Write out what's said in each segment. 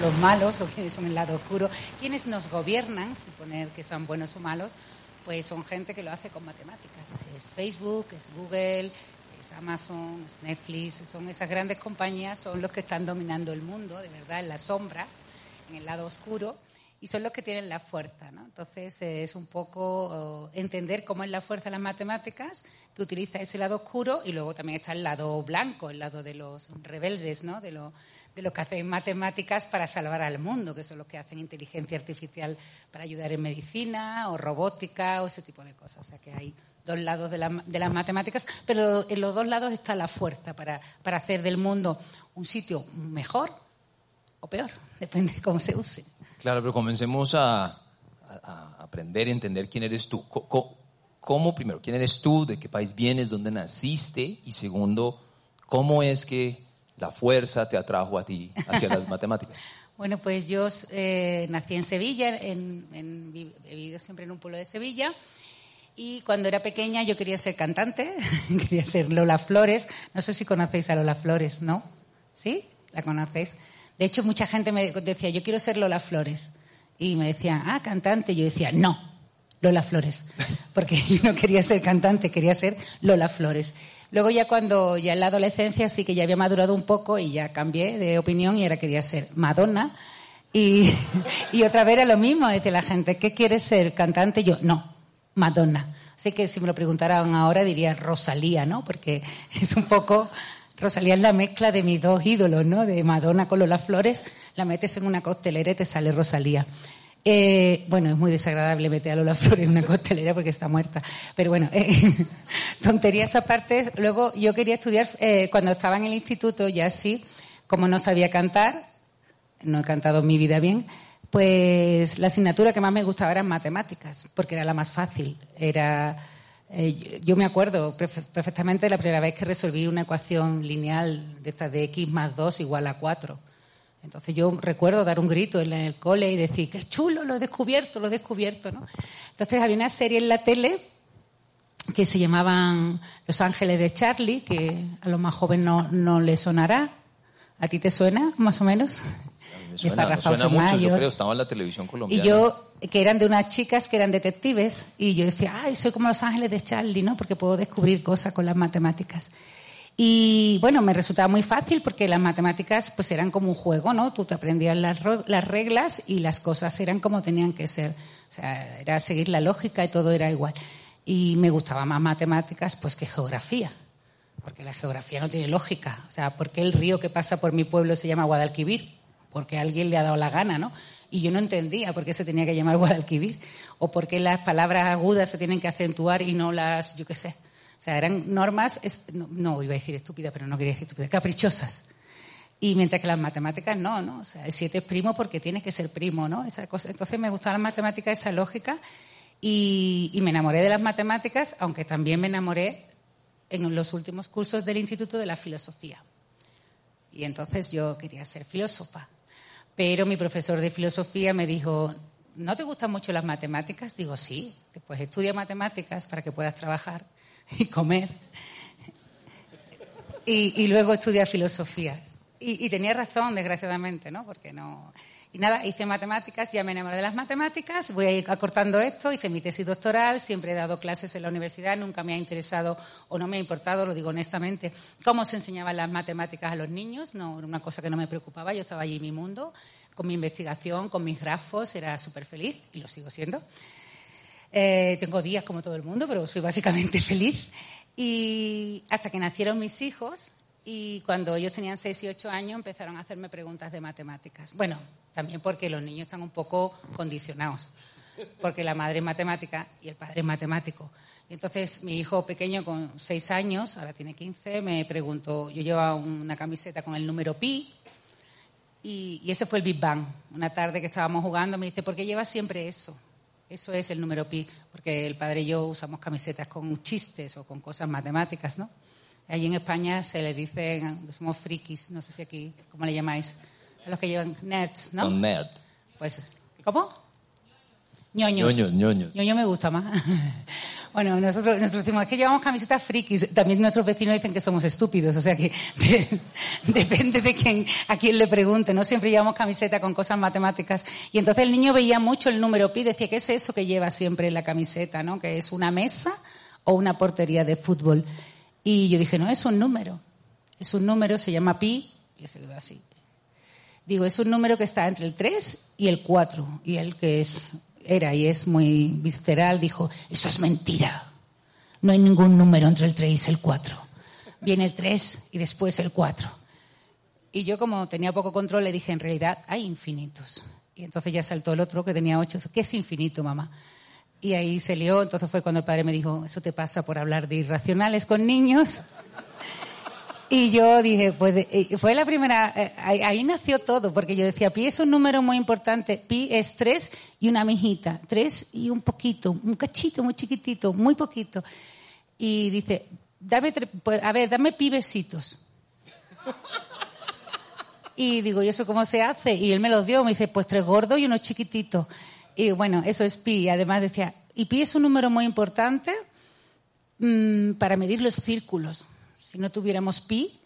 los malos o quiénes son el lado oscuro. Quienes nos gobiernan, sin poner que son buenos o malos, pues son gente que lo hace con matemáticas. Es Facebook, es Google, es Amazon, es Netflix, son esas grandes compañías, son los que están dominando el mundo, de verdad, en la sombra, en el lado oscuro y son los que tienen la fuerza. ¿no? Entonces es un poco oh, entender cómo es la fuerza de las matemáticas, que utiliza ese lado oscuro y luego también está el lado blanco, el lado de los rebeldes, ¿no? de, lo, de los que hacen matemáticas para salvar al mundo, que son los que hacen inteligencia artificial para ayudar en medicina o robótica o ese tipo de cosas. O sea que hay dos lados de, de las matemáticas, pero en los dos lados está la fuerza para, para hacer del mundo un sitio mejor o peor, depende de cómo se use. Claro, pero comencemos a, aprender y entender quién eres tú. ¿Cómo, primero, quién eres tú, de qué país vienes, dónde naciste? Y segundo, ¿cómo es que la fuerza te atrajo a ti hacia las matemáticas? Bueno, pues yo eh, nací en Sevilla, en, he vivido siempre en un pueblo de Sevilla. Y cuando era pequeña yo quería ser cantante, quería ser Lola Flores. No sé si conocéis a Lola Flores, ¿no? ¿Sí? ¿La conocéis? De hecho, mucha gente me decía, yo quiero ser Lola Flores. Y me decían, ah, cantante. Yo decía, no, Lola Flores. Porque yo no quería ser cantante, quería ser Lola Flores. Luego ya cuando, ya en la adolescencia sí que ya había madurado un poco y ya cambié de opinión y ahora quería ser Madonna. Y, otra vez era lo mismo, dice la gente, ¿qué quieres ser? ¿Cantante? Yo, no, Madonna. Así que si me lo preguntaran ahora diría Rosalía, ¿no? Porque es un poco Rosalía es la mezcla de mis dos ídolos, ¿no? De Madonna con Lola Flores, la metes en una costelera y te sale Rosalía. Eh, bueno, es muy desagradable meter a Lola Flores en una costelera porque está muerta. Pero bueno, eh, tonterías aparte. Luego yo quería estudiar, eh, cuando estaba en el instituto, ya sí, como no sabía cantar, no he cantado mi vida bien, pues la asignatura que más me gustaba era matemáticas, porque era la más fácil. Era eh, yo me acuerdo perfectamente la primera vez que resolví una ecuación lineal de esta de x más 2 igual a 4. Entonces yo recuerdo dar un grito en el cole y decir, qué chulo, lo he descubierto, lo he descubierto, ¿no? Entonces había una serie en la tele que se llamaban Los Ángeles de Charlie, que a los más jóvenes no, no les sonará. ¿A ti te suena, más o menos? suena, suena mucho, yo creo, estaba en la televisión colombiana. Y yo, que eran de unas chicas que eran detectives, y yo decía, ay, soy como los ángeles de Charlie, ¿no? Porque puedo descubrir cosas con las matemáticas. Y bueno, me resultaba muy fácil porque las matemáticas pues eran como un juego, ¿no? Tú te aprendías las, las reglas y las cosas eran como tenían que ser. O sea, era seguir la lógica y todo era igual. Y me gustaba más matemáticas pues que geografía. Porque la geografía no tiene lógica. O sea, ¿por qué el río que pasa por mi pueblo se llama Guadalquivir? porque alguien le ha dado la gana, ¿no? Y yo no entendía por qué se tenía que llamar Guadalquivir, o por qué las palabras agudas se tienen que acentuar y no las, yo qué sé. O sea, eran normas, no, iba a decir estúpidas, pero no quería decir estúpidas, caprichosas. Y mientras que las matemáticas no, ¿no? O sea, el 7 es primo porque tiene que ser primo, ¿no? Esa cosa. Entonces me gustaba las matemáticas, esa lógica, y, y me enamoré de las matemáticas, aunque también me enamoré en los últimos cursos del Instituto de la Filosofía. Y entonces yo quería ser filósofa. Pero mi profesor de filosofía me dijo, ¿no te gustan mucho las matemáticas? Digo, sí, pues estudia matemáticas para que puedas trabajar y comer. Y, luego estudia filosofía. Y, y, tenía razón, desgraciadamente, ¿no? Porque no, y nada, hice matemáticas, ya me enamoré de las matemáticas, voy a ir acortando esto, hice mi tesis doctoral, siempre he dado clases en la universidad, nunca me ha interesado o no me ha importado, lo digo honestamente, cómo se enseñaban las matemáticas a los niños, no era una cosa que no me preocupaba, yo estaba allí en mi mundo, con mi investigación, con mis grafos, era súper feliz y lo sigo siendo. Eh, tengo días como todo el mundo, pero soy básicamente feliz. Y hasta que nacieron mis hijos, y cuando ellos tenían 6 y 8 años empezaron a hacerme preguntas de matemáticas. Bueno, también porque los niños están un poco condicionados, porque la madre es matemática y el padre es matemático. Y entonces mi hijo pequeño con 6 años, ahora tiene 15, me preguntó, yo llevaba una camiseta con el número pi y, ese fue el Big Bang. Una tarde que estábamos jugando me dice, ¿por qué llevas siempre eso? Eso es el número pi, porque el padre y yo usamos camisetas con chistes o con cosas matemáticas, ¿no? Allí en España se le dicen, somos frikis, no sé si aquí, ¿cómo le llamáis? A los que llevan nerds, ¿no? Son nerds. Pues, ¿cómo? ñoños. ñoños, ñoños. Ñoño me gusta más. Bueno, nosotros, nosotros decimos, es que llevamos camisetas frikis. También nuestros vecinos dicen que somos estúpidos, o sea que, depende de quién, a quién le pregunte, ¿no? Siempre llevamos camiseta con cosas matemáticas. Y entonces el niño veía mucho el número pi, decía, ¿qué es eso que lleva siempre en la camiseta, no? Que es una mesa o una portería de fútbol. Y yo dije, no, es un número. Es un número, se llama pi, y se quedó así. Digo, es un número que está entre el 3 y el 4. Y el que es, era y es muy visceral dijo, eso es mentira. No hay ningún número entre el 3 y el 4. Viene el 3 y después el 4. Y yo como tenía poco control le dije, en realidad hay infinitos. Y entonces ya saltó el otro que tenía 8. ¿Qué es infinito, mamá? Y ahí se lió. Entonces fue cuando el padre me dijo, eso te pasa por hablar de irracionales con niños. Y yo dije, pues eh, fue la primera, eh, ahí, ahí nació todo, porque yo decía, pi es un número muy importante, pi es tres y una mijita, tres y un poquito, un cachito muy chiquitito, muy poquito. Y dice, dame, pues, a ver, dame pi besitos. Y digo, ¿y eso cómo se hace? Y él me los dio, me dice, pues tres gordos y uno chiquitito. Y bueno, eso es pi. Y además decía, y pi es un número muy importante mm, para medir los círculos. Si no tuviéramos pi,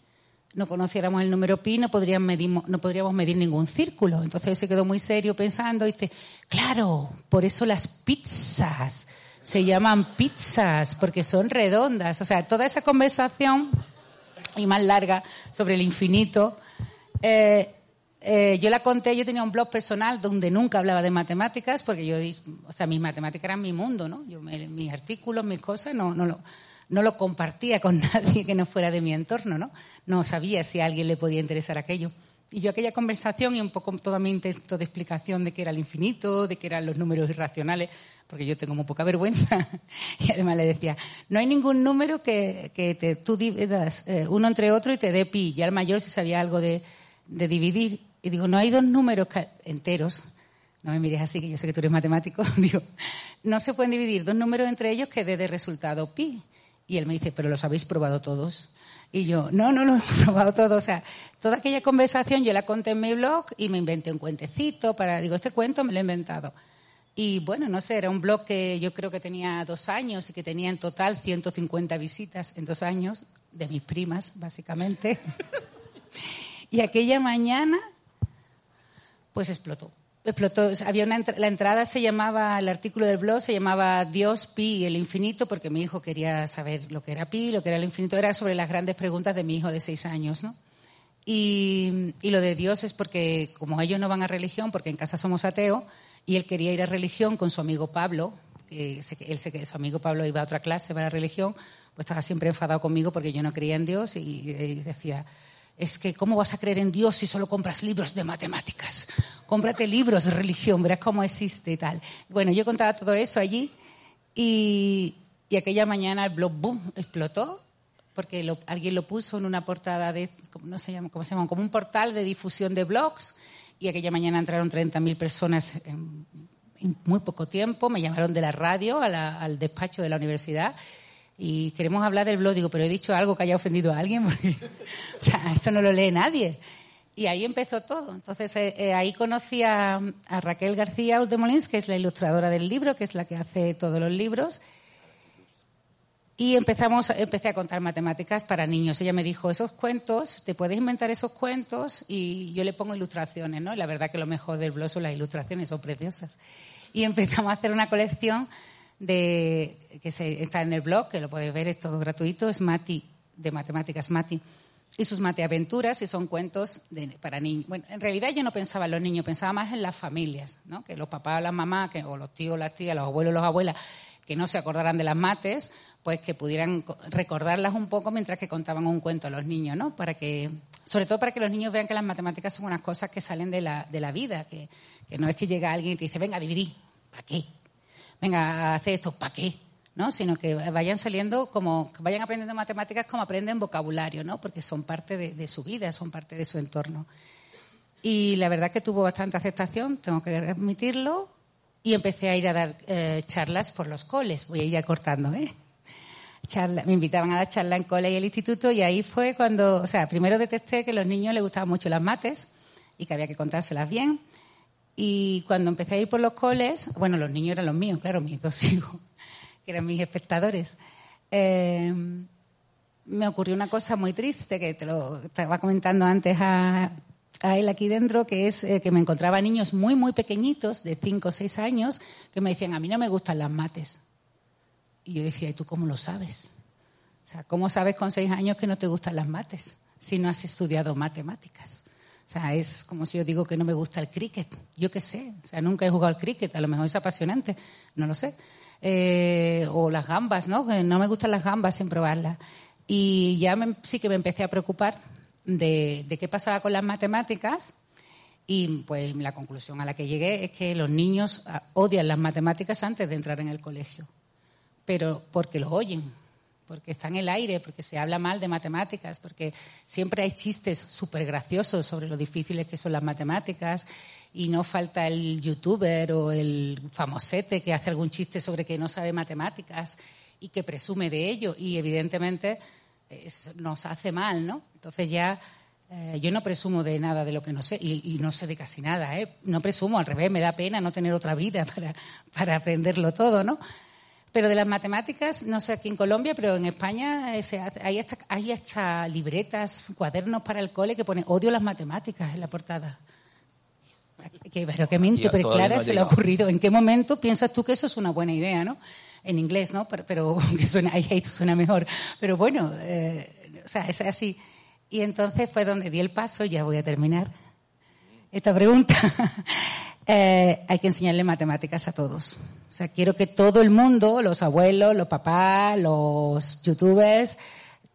no conociéramos el número pi, no, podrían medimo- no podríamos medir ningún círculo. Entonces se quedó muy serio pensando y dice, claro, por eso las pizzas se llaman pizzas, porque son redondas. O sea, toda esa conversación y más larga sobre el infinito, eh, eh, yo la conté, yo tenía un blog personal donde nunca hablaba de matemáticas, porque yo, o sea, mis matemáticas eran mi mundo, ¿no? Yo, mis artículos, mis cosas, no, no, lo, no lo compartía con nadie que no fuera de mi entorno, ¿no? No sabía si a alguien le podía interesar aquello. Y yo aquella conversación y un poco todo mi intento de explicación de qué era el infinito, de qué eran los números irracionales, porque yo tengo muy poca vergüenza, y además le decía, no hay ningún número que, que te, tú dividas eh, uno entre otro y te dé pi. Ya el mayor si sabía algo de, de dividir. Y digo, no hay dos números enteros. No me mires así, que yo sé que tú eres matemático. digo, no se pueden dividir dos números entre ellos que dé de resultado pi. Y él me dice, pero los habéis probado todos. Y yo, no, no lo he probado todo. O sea, toda aquella conversación yo la conté en mi blog y me inventé un cuentecito para, digo, este cuento me lo he inventado. Y bueno, no sé, era un blog que yo creo que tenía dos años y que tenía en total 150 visitas en dos años, de mis primas, básicamente. y aquella mañana, pues explotó. Explotó. Había una la entrada se llamaba, el artículo del blog se llamaba Dios, Pi y el infinito, porque mi hijo quería saber lo que era Pi, lo que era el infinito. Era sobre las grandes preguntas de mi hijo de seis años, ¿no? Y, y lo de Dios es porque, como ellos no van a religión, porque en casa somos ateos, y él quería ir a religión con su amigo Pablo, que él se, que su amigo Pablo iba a otra clase para religión, pues estaba siempre enfadado conmigo porque yo no creía en Dios y decía, es que ¿cómo vas a creer en Dios si solo compras libros de matemáticas? Cómprate libros de religión, verás cómo existe y tal. Bueno, yo contaba todo eso allí y, y aquella mañana el blog boom explotó porque alguien lo puso en una portada de, ¿cómo- no se llama, ¿cómo se llama? Como un portal de difusión de blogs y aquella mañana entraron 30.000 personas en, muy poco tiempo. Me llamaron de la radio al despacho de la universidad y queremos hablar del blog. Digo, pero he dicho algo que haya ofendido a alguien porque o sea, esto no lo lee nadie. Y ahí empezó todo. Entonces, eh, eh, ahí conocí a, a Raquel García Uldemolins, que es la ilustradora del libro, que es la que hace todos los libros. Y empezamos, empecé a contar matemáticas para niños. Ella me dijo, esos cuentos, te puedes inventar esos cuentos y yo le pongo ilustraciones, ¿no? Y la verdad que lo mejor del blog son las ilustraciones, son preciosas. Y empezamos a hacer una colección de, que se, está en el blog, que lo podéis ver, es todo gratuito, es Mati, de matemáticas Mati. Y sus mateaventuras, y son cuentos de- para niños. Bueno, en realidad yo no pensaba en los niños, pensaba más en las familias, ¿no? Que los papás, las mamás, que, o los tíos, las tías, los abuelos, las abuelas, que no se acordaran de las mates, pues que pudieran co- recordarlas un poco mientras que contaban un cuento a los niños, ¿no? Para que, sobre todo para que los niños vean que las matemáticas son unas cosas que salen de la, de la vida, que, que no es que llega alguien y te dice, venga, dividí, ¿para qué? Venga, hace esto, ¿para qué? ¿no? Sino que vayan saliendo como, que vayan aprendiendo matemáticas como aprenden vocabulario, ¿no? Porque son parte de, su vida, son parte de su entorno. Y la verdad que tuvo bastante aceptación, tengo que admitirlo, y empecé a ir a dar eh, charlas por los coles. Voy a ir ya cortando, ¿eh? Charla- me invitaban a dar charlas en cole y el instituto, y ahí fue cuando, o sea, primero detecté que a los niños les gustaban mucho las mates y que había que contárselas bien. Y cuando empecé a ir por los coles, bueno, los niños eran los míos, claro, mis dos hijos, que eran mis espectadores, eh, me ocurrió una cosa muy triste que te lo estaba comentando antes a, a él aquí dentro, que es eh, que me encontraba niños muy, muy pequeñitos, de 5 o 6 años, que me decían, a mí no me gustan las mates. Y yo decía, ¿y tú cómo lo sabes? O sea, ¿cómo sabes con 6 años que no te gustan las mates si no has estudiado matemáticas? O sea, es como si yo digo que no me gusta el cricket. Yo qué sé. O sea, nunca he jugado al cricket. A lo mejor es apasionante. No lo sé. Eh, o las gambas, ¿no? No me gustan las gambas sin probarlas. Y ya sí que me empecé a preocupar de, qué pasaba con las matemáticas y pues la conclusión a la que llegué es que los niños ah, odian las matemáticas antes de entrar en el colegio, pero porque lo oyen, porque está en el aire, porque se habla mal de matemáticas, porque siempre hay chistes súper graciosos sobre lo difíciles que son las matemáticas y no falta el youtuber o el famosete que hace algún chiste sobre que no sabe matemáticas y que presume de ello y evidentemente nos hace mal, ¿no? Entonces ya eh, yo no presumo de nada de lo que no sé y, no sé de casi nada, ¿eh? No presumo, al revés, me da pena no tener otra vida para, para aprenderlo todo, ¿no? Pero de las matemáticas, no sé aquí en Colombia, pero en España eh, hay, hasta, hay hasta libretas, cuadernos para el cole que pone odio las matemáticas en la portada. pero qué mente clara se le ha ocurrido. ¿En qué momento piensas tú que eso es una buena idea, no? en inglés, ¿no? Pero, pero que suena, I suena mejor. Pero bueno, eh, o sea, es así. Y entonces fue donde di el paso, ya voy a terminar esta pregunta. Eh, hay que enseñarle matemáticas a todos. O sea, quiero que todo el mundo, los abuelos, los papás, los youtubers,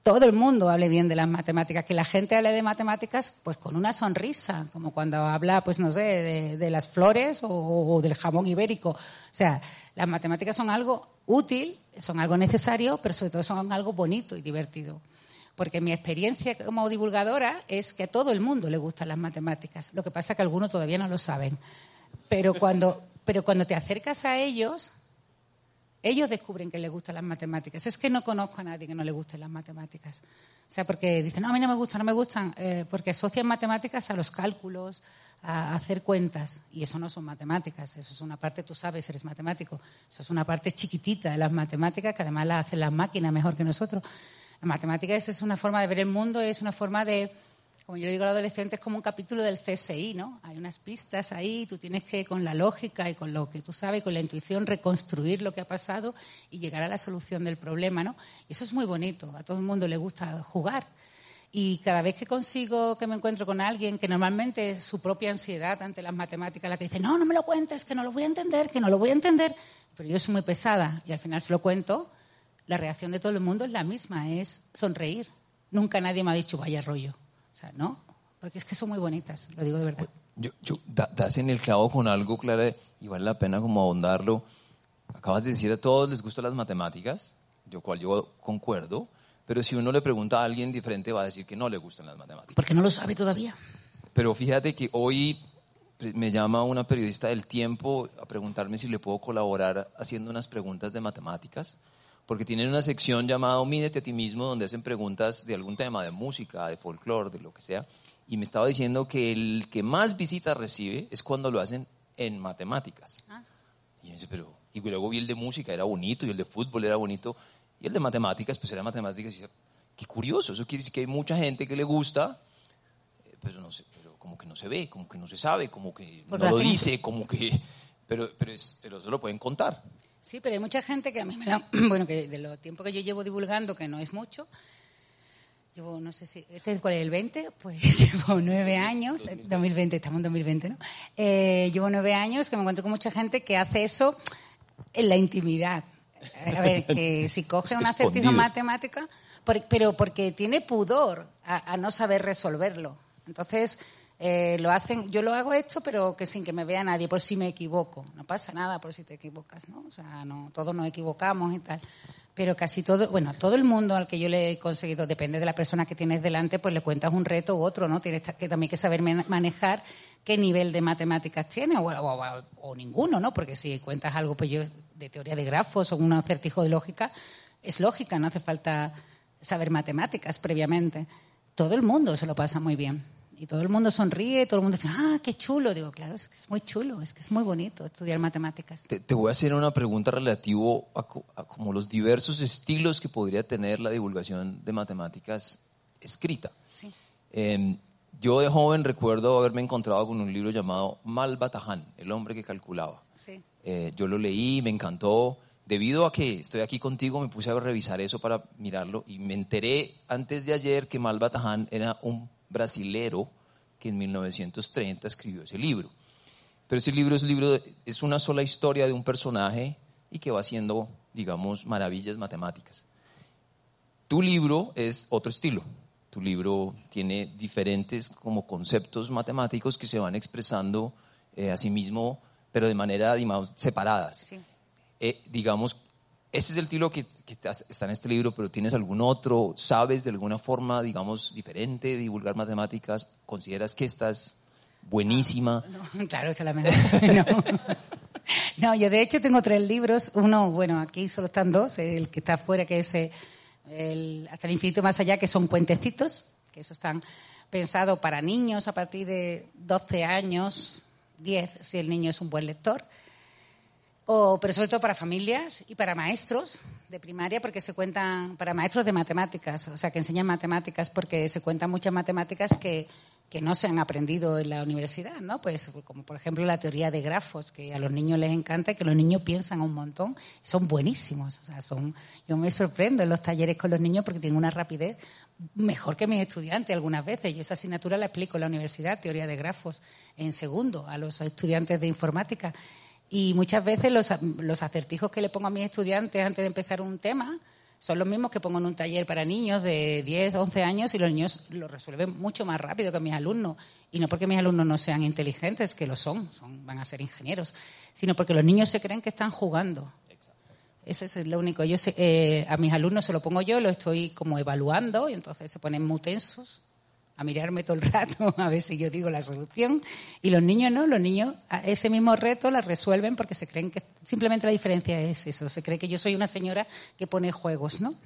todo el mundo hable bien de las matemáticas, que la gente hable de matemáticas pues con una sonrisa, como cuando habla, pues no sé, de, las flores o, del jamón ibérico. O sea, las matemáticas son algo útil, son algo necesario, pero sobre todo son algo bonito y divertido. Porque mi experiencia como divulgadora es que a todo el mundo le gustan las matemáticas. Lo que pasa es que algunos todavía no lo saben. Pero cuando, pero cuando te acercas a ellos, ellos descubren que les gustan las matemáticas. Es que no conozco a nadie que no le gusten las matemáticas. O sea, porque dicen, no, a mí no me gustan, no me gustan, eh, porque asocian matemáticas a los cálculos, a hacer cuentas. Y eso no son matemáticas, eso es una parte, tú sabes, eres matemático. Eso es una parte chiquitita de las matemáticas que además la hacen las máquinas mejor que nosotros. La matemática es una forma de ver el mundo, es una forma de como yo le digo a los adolescentes, es como un capítulo del CSI, ¿no? Hay unas pistas ahí, tú tienes que, con la lógica y con lo que tú sabes, con la intuición, reconstruir lo que ha pasado y llegar a la solución del problema, ¿no? Y eso es muy bonito, a todo el mundo le gusta jugar. Y cada vez que consigo que me encuentro con alguien que normalmente es su propia ansiedad ante las matemáticas la que dice, no, no me lo cuentes, que no lo voy a entender, que no lo voy a entender, pero yo soy muy pesada y al final se lo cuento, la reacción de todo el mundo es la misma, es sonreír. Nunca nadie me ha dicho, vaya rollo. O sea, no, porque es que son muy bonitas, lo digo de verdad. Yo, das en el clavo con algo, Clara, y vale la pena como ahondarlo. Acabas de decir a todos les gustan las matemáticas, yo cual yo concuerdo, pero si uno le pregunta a alguien diferente va a decir que no le gustan las matemáticas. Porque no lo sabe todavía. Pero fíjate que hoy me llama una periodista del tiempo a preguntarme si le puedo colaborar haciendo unas preguntas de matemáticas porque tienen una sección llamada Mídete a ti mismo, donde hacen preguntas de algún tema, de música, de folclore, de lo que sea. Y me estaba diciendo que el que más visitas recibe es cuando lo hacen en matemáticas. Ah. Y yo dice, pero, y luego vi el de música, era bonito, y el de fútbol era bonito, y el de matemáticas, pues era matemáticas. Y qué curioso, eso quiere decir que hay mucha gente que le gusta, eh, pero no sé, pero como que no se ve, como que no se sabe, como que no lo dice, como que, pero, pero, es, pero eso lo pueden contar. Sí, pero hay mucha gente que a mí me da, bueno, que de lo tiempo que yo llevo divulgando, que no es mucho, llevo, no sé si, ¿este es cuál es el 20? Pues llevo nueve años, 2020, estamos en 2020, ¿no? Eh, llevo nueve años que me encuentro con mucha gente que hace eso en la intimidad. A ver, que si coge una acertijo matemática, pero porque tiene pudor a no saber resolverlo. Entonces, eh, lo hacen, yo lo hago esto, pero que sin que me vea nadie, por si me equivoco. No pasa nada por si te equivocas, ¿no? O sea, no, todos nos equivocamos y tal. Pero casi todo, bueno, todo el mundo al que yo le he conseguido, depende de la persona que tienes delante, pues le cuentas un reto u otro, ¿no? Tienes que también que saber manejar qué nivel de matemáticas tiene o, o, ninguno, ¿no? Porque si cuentas algo pues yo, de teoría de grafos o un acertijo de lógica, es lógica, no hace falta saber matemáticas previamente. Todo el mundo se lo pasa muy bien Y todo el mundo sonríe, todo el mundo dice, ah, qué chulo. Digo, claro, es que es muy chulo, es que es muy bonito estudiar matemáticas. Te, voy a hacer una pregunta relativo a, como los diversos estilos que podría tener la divulgación de matemáticas escrita. Sí. Em, yo de joven recuerdo haberme encontrado con un libro llamado Malbataján, el hombre que calculaba. Sí. Eh, yo lo leí, me encantó. Debido a que estoy aquí contigo, me puse a revisar eso para mirarlo y me enteré antes de ayer que Malbataján era un brasilero que en 1930 escribió ese libro. Pero ese libro es, libro es una sola historia de un personaje y que va haciendo, digamos, maravillas matemáticas. Tu libro es otro estilo. Tu libro tiene diferentes como conceptos matemáticos que se van expresando eh, a sí mismo, pero de manera, digamos, separadas. Eh, digamos, ese es el estilo que, está en este libro, pero ¿tienes algún otro? ¿Sabes de alguna forma, digamos, diferente de divulgar matemáticas? ¿Consideras que estás buenísima? No, claro, esta es la mejor. no. yo de hecho tengo tres libros. Uno, bueno, aquí solo están dos. El que está afuera, que es eh, el, Hasta el infinito más allá, que son cuentecitos, que eso están pensados para niños a partir de 12 años, 10, si el niño es un buen lector o, pero sobre todo para familias y para maestros de primaria, porque se cuentan, para maestros de matemáticas, o sea, que enseñan matemáticas, porque se cuentan muchas matemáticas que, que no se han aprendido en la universidad, ¿no? Pues como por ejemplo la teoría de grafos, que a los niños les encanta y que los niños piensan un montón, son buenísimos, o sea, son, yo me sorprendo en los talleres con los niños porque tienen una rapidez mejor que mis estudiantes algunas veces. Yo esa asignatura la explico en la universidad, teoría de grafos, en segundo, a los estudiantes de informática. Y muchas veces los, los, acertijos que le pongo a mis estudiantes antes de empezar un tema son los mismos que pongo en un taller para niños de 10, 11 años y los niños lo resuelven mucho más rápido que mis alumnos. Y no porque mis alumnos no sean inteligentes, que lo son, son van a ser ingenieros, sino porque los niños se creen que están jugando. Ese es lo único. Yo eh, a mis alumnos se lo pongo yo, lo estoy como evaluando y entonces se ponen muy tensos a mirarme todo el rato a ver si yo digo la solución. Y los niños no, los niños ese mismo reto la resuelven porque se creen que simplemente la diferencia es eso, se cree que yo soy una señora que pone juegos, ¿no?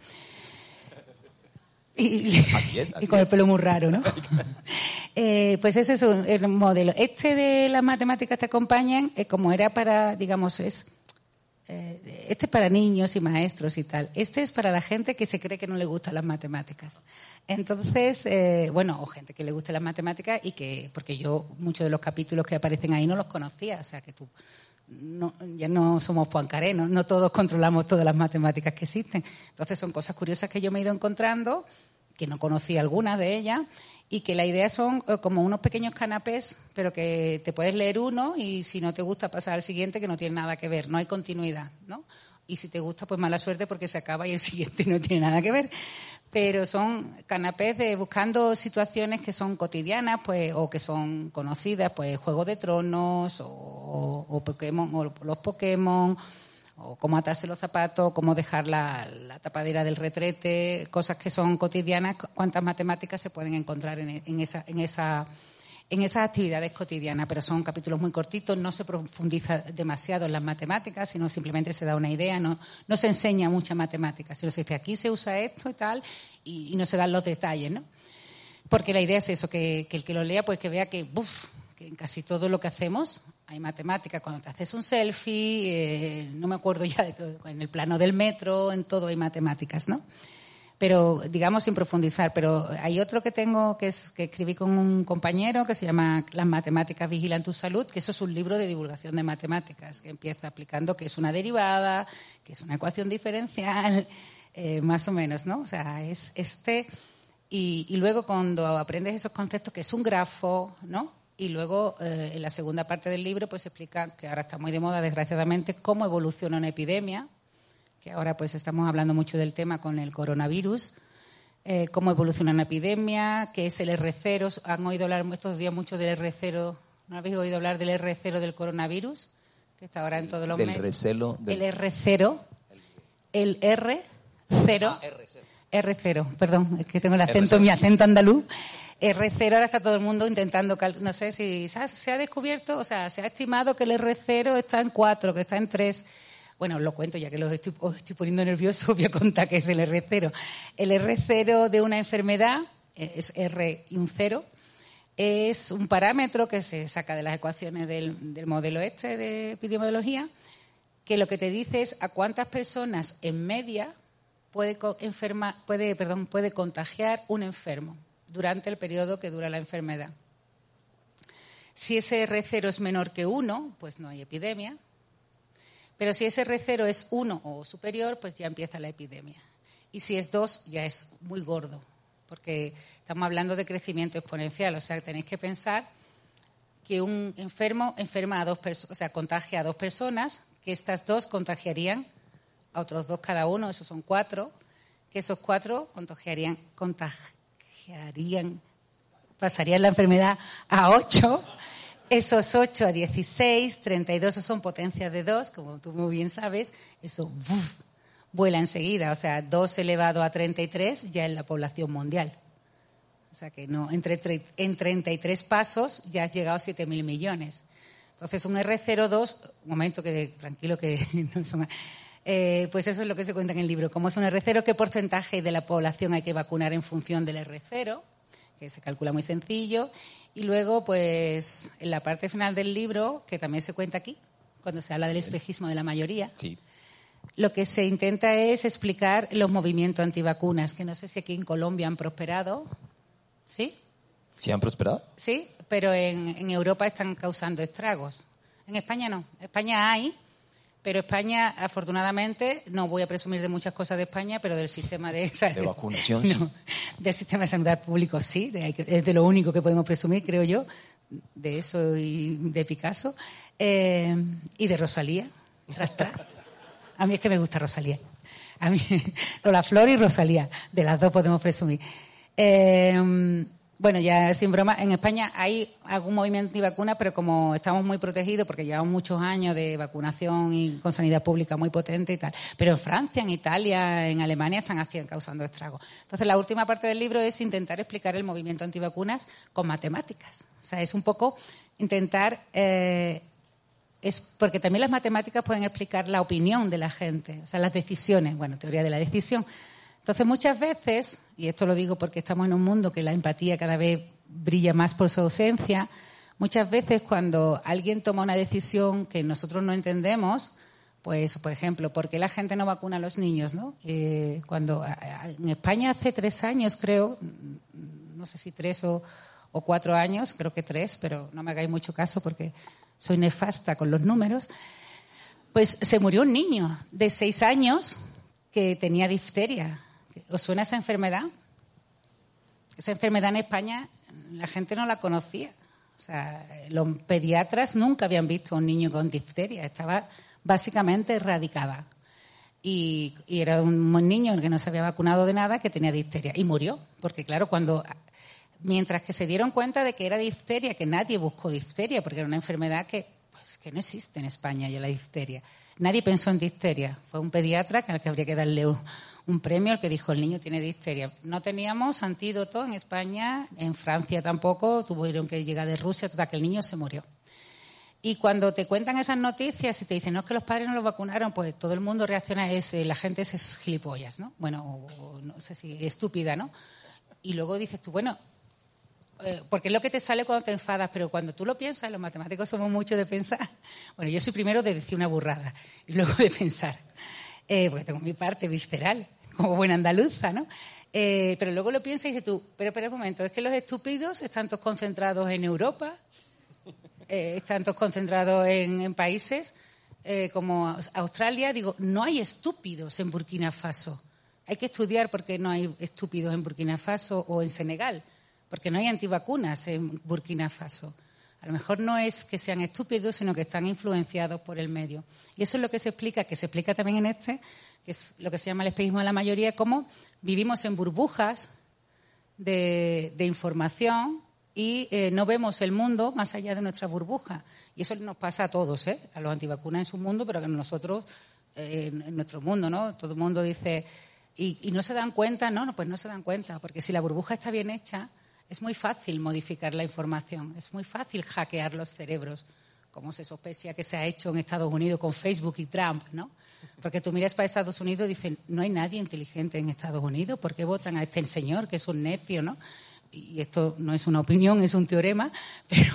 Y, así es, y con el pelo muy raro, ¿no? eh, pues ese es el modelo. Este de las matemáticas te acompañan, eh, como era para, digamos, es eh, este es para niños y maestros y tal. Este es para la gente que se cree que no le gustan las matemáticas. Entonces, eh, bueno, o gente que le guste las matemáticas y que, porque yo muchos de los capítulos que aparecen ahí no los conocía, o sea que tú, ya no somos Poincaré, no, no todos controlamos todas las matemáticas que existen. Entonces son cosas curiosas que yo me he ido encontrando, que no conocía algunas de ellas, y que la idea son eh, como unos pequeños canapés, pero que te puedes leer uno y si no te gusta pasar al siguiente que no tiene nada que ver, no hay continuidad, ¿no? Y si te gusta, pues mala suerte porque se acaba y el siguiente no tiene nada que ver. Pero son canapés de buscando situaciones que son cotidianas, pues, o que son conocidas, pues Juego de Tronos, o, o Pokémon, o los Pokémon, o cómo atarse los zapatos, cómo dejar la, tapadera del retrete, cosas que son cotidianas, cuántas matemáticas se pueden encontrar en, esa, en, esa, en esas actividades cotidianas, pero son capítulos muy cortitos, no se profundiza demasiado en las matemáticas, sino simplemente se da una idea, no, se enseña mucha matemática, sino se dice aquí se usa esto y tal, y, no se dan los detalles, ¿no? Porque la idea es eso, que, el que lo lea, pues que vea que, que en casi todo lo que hacemos hay matemática. Cuando te haces un selfie, eh, no me acuerdo ya de todo, en el plano del metro, en todo hay matemáticas, ¿no? Pero, digamos, sin profundizar. Pero hay otro que tengo, que, es, que escribí con un compañero, que se llama Las matemáticas vigilan tu salud, que eso es un libro de divulgación de matemáticas, que empieza explicando que es una derivada, que es una ecuación diferencial, eh, más o menos, ¿no? O sea, es este... Y luego cuando aprendes esos conceptos, que es un grafo, ¿no? Y luego, eh, en la segunda parte del libro, pues explica, que ahora está muy de moda, desgraciadamente, cómo evoluciona una epidemia, que ahora pues estamos hablando mucho del tema con el coronavirus, eh, cómo evoluciona una epidemia, qué es el R0. ¿Han oído hablar estos días mucho del R0? ¿No habéis oído hablar del R0 del coronavirus? Que está ahora en todos los medios. Recelo del... El R0. El R0. Ah, R0. R0, perdón, es que tengo el acento, mi acento andaluz. R0 ahora está todo el mundo intentando, no sé si se ha descubierto, o sea, se ha estimado que el R0 está en 4, que está en 3. Bueno, os lo cuento, ya que los estoy, poniendo nervioso, voy a contar qué es el R0. El R0 de una enfermedad es R y un 0. es un parámetro que se saca de las ecuaciones del, del modelo este de epidemiología, que lo que te dice es a cuántas personas en media puede, enferma, puede, perdón, puede contagiar un enfermo durante el periodo que dura la enfermedad. Si ese R0 es menor que 1, pues no hay epidemia. Pero si ese R0 es 1 o superior, pues ya empieza la epidemia. Y si es 2, ya es muy gordo, porque estamos hablando de crecimiento exponencial. O sea, tenéis que pensar que un enfermo enferma a dos o sea, contagia a dos personas, que estas dos contagiarían a otros dos cada uno, esos son cuatro, que esos cuatro contagiarían, contagiarían pasarían la enfermedad a ocho, esos ocho a dieciséis, treinta y dos, son potencias de dos, como tú muy bien sabes, eso vuela enseguida, o sea, dos elevado a treinta y tres ya en la población mundial. O sea que no, entre, en 33 pasos ya has llegado a 7.000 millones. Entonces, un R02, un momento que tranquilo que no son eh, pues eso es lo que se cuenta en el libro. ¿Cómo es un R0? ¿Qué porcentaje de la población hay que vacunar en función del R0? Que se calcula muy sencillo. Y luego, pues, en la parte final del libro, que también se cuenta aquí, cuando se habla del espejismo de la mayoría, lo que se intenta es explicar los movimientos antivacunas, que no sé si aquí en Colombia han prosperado. ¿Sí? ¿Sí han prosperado? Sí, pero en, en Europa están causando estragos. En España no. En España hay, pero España, afortunadamente, no voy a presumir de muchas cosas de España, pero del sistema de, de vacunación, del sistema de sanidad público sí, es de lo único que podemos presumir, creo yo, de eso y de Picasso eh, y de Rosalía. A mí es que me gusta Rosalía. A mí, Lola Flor y Rosalía, de las dos podemos presumir. Eh, bueno, ya sin broma, en España hay algún movimiento antivacuna, pero como estamos muy protegidos, porque llevamos muchos años de vacunación y con sanidad pública muy potente y tal, pero en Francia, en Italia, en Alemania están haciendo, causando estragos. Entonces, la última parte del libro es intentar explicar el movimiento antivacunas con matemáticas. O sea, es un poco intentar. Eh, es porque también las matemáticas pueden explicar la opinión de la gente, o sea, las decisiones, bueno, teoría de la decisión. Entonces, muchas veces, y esto lo digo porque estamos en un mundo que la empatía cada vez brilla más por su ausencia, muchas veces cuando alguien toma una decisión que nosotros no entendemos, pues, por ejemplo, ¿por qué la gente no vacuna a los niños? ¿no? Eh, cuando en España hace tres años, creo, no sé si tres o, o cuatro años, creo que tres, pero no me hagáis mucho caso porque soy nefasta con los números, pues se murió un niño de seis años que tenía difteria. ¿Os suena esa enfermedad? Esa enfermedad en España la gente no la conocía. O sea, los pediatras nunca habían visto a un niño con difteria. Estaba básicamente erradicada. Y, era un niño que no se había vacunado de nada que tenía difteria. Y murió. Porque, claro, cuando. Mientras que se dieron cuenta de que era difteria, que nadie buscó difteria, porque era una enfermedad que, pues, que no existe en España ya la difteria. Nadie pensó en difteria. Fue un pediatra al que habría que darle un premio al que dijo el niño tiene difteria. No teníamos antídoto en España, en Francia tampoco, tuvieron que llegar de Rusia, hasta que el niño se murió. Y cuando te cuentan esas noticias y te dicen, no, es que los padres no lo vacunaron, pues todo el mundo reacciona, es, eh, la gente es, gilipollas, ¿no? Bueno, no sé si estúpida, ¿no? Y luego dices tú, bueno, eh, porque es lo que te sale cuando te enfadas, pero cuando tú lo piensas, los matemáticos somos mucho de pensar. Bueno, yo soy primero de decir una burrada y luego de pensar. Eh, porque tengo mi parte visceral, como buena andaluza, ¿no? Eh, pero luego lo piensas y dices tú, pero espera un momento, es que los estúpidos están todos concentrados en Europa, eh, están todos concentrados en, países como Australia. Digo, no hay estúpidos en Burkina Faso. Hay que estudiar por qué no hay estúpidos en Burkina Faso o en Senegal, porque no hay antivacunas en Burkina Faso. A lo mejor no es que sean estúpidos, sino que están influenciados por el medio. Y eso es lo que se explica, que se explica también en este, que es lo que se llama el espejismo de la mayoría, cómo vivimos en burbujas de, información y eh, no vemos el mundo más allá de nuestra burbuja. Y eso nos pasa a todos, ¿eh? a los antivacunas en su mundo, pero a nosotros eh, en, nuestro mundo, ¿no? Todo el mundo dice, y, y, no se dan cuenta, no, no, pues no se dan cuenta, porque si la burbuja está bien hecha, es muy fácil modificar la información, es muy fácil hackear los cerebros, como se sospecha que se ha hecho en Estados Unidos con Facebook y Trump, ¿no? Porque tú miras para Estados Unidos y dicen, no hay nadie inteligente en Estados Unidos, ¿por qué votan a este señor que es un necio, ¿no? y esto no es una opinión, es un teorema, pero,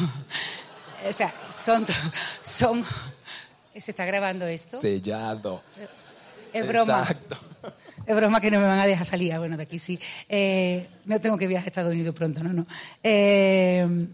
o sea, son, son, ¿se está grabando esto? Sellado. Es broma. Exacto. Es broma que no me van a dejar salir. Ah, bueno, de aquí sí. Eh, no tengo que viajar a Estados Unidos pronto, no, no. Eh,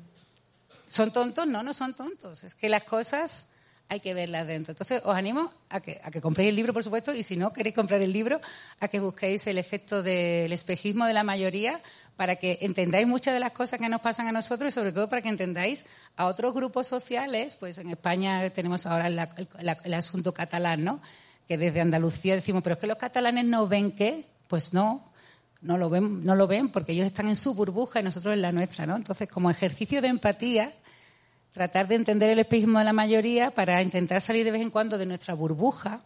¿Son tontos? No, no son tontos. Es que las cosas hay que verlas dentro. Entonces, os animo a que, a que compréis el libro, por supuesto, y si no queréis comprar el libro, a que busquéis el efecto del espejismo de la mayoría para que entendáis muchas de las cosas que nos pasan a nosotros y sobre todo para que entendáis a otros grupos sociales. Pues en España tenemos ahora el asunto catalán, ¿no? Que desde Andalucía decimos, pero es que los catalanes no ven qué, pues no, no lo ven, no lo ven porque ellos están en su burbuja y nosotros en la nuestra, ¿no? Entonces, como ejercicio de empatía, tratar de entender el espejismo de la mayoría para intentar salir de vez en cuando de nuestra burbuja,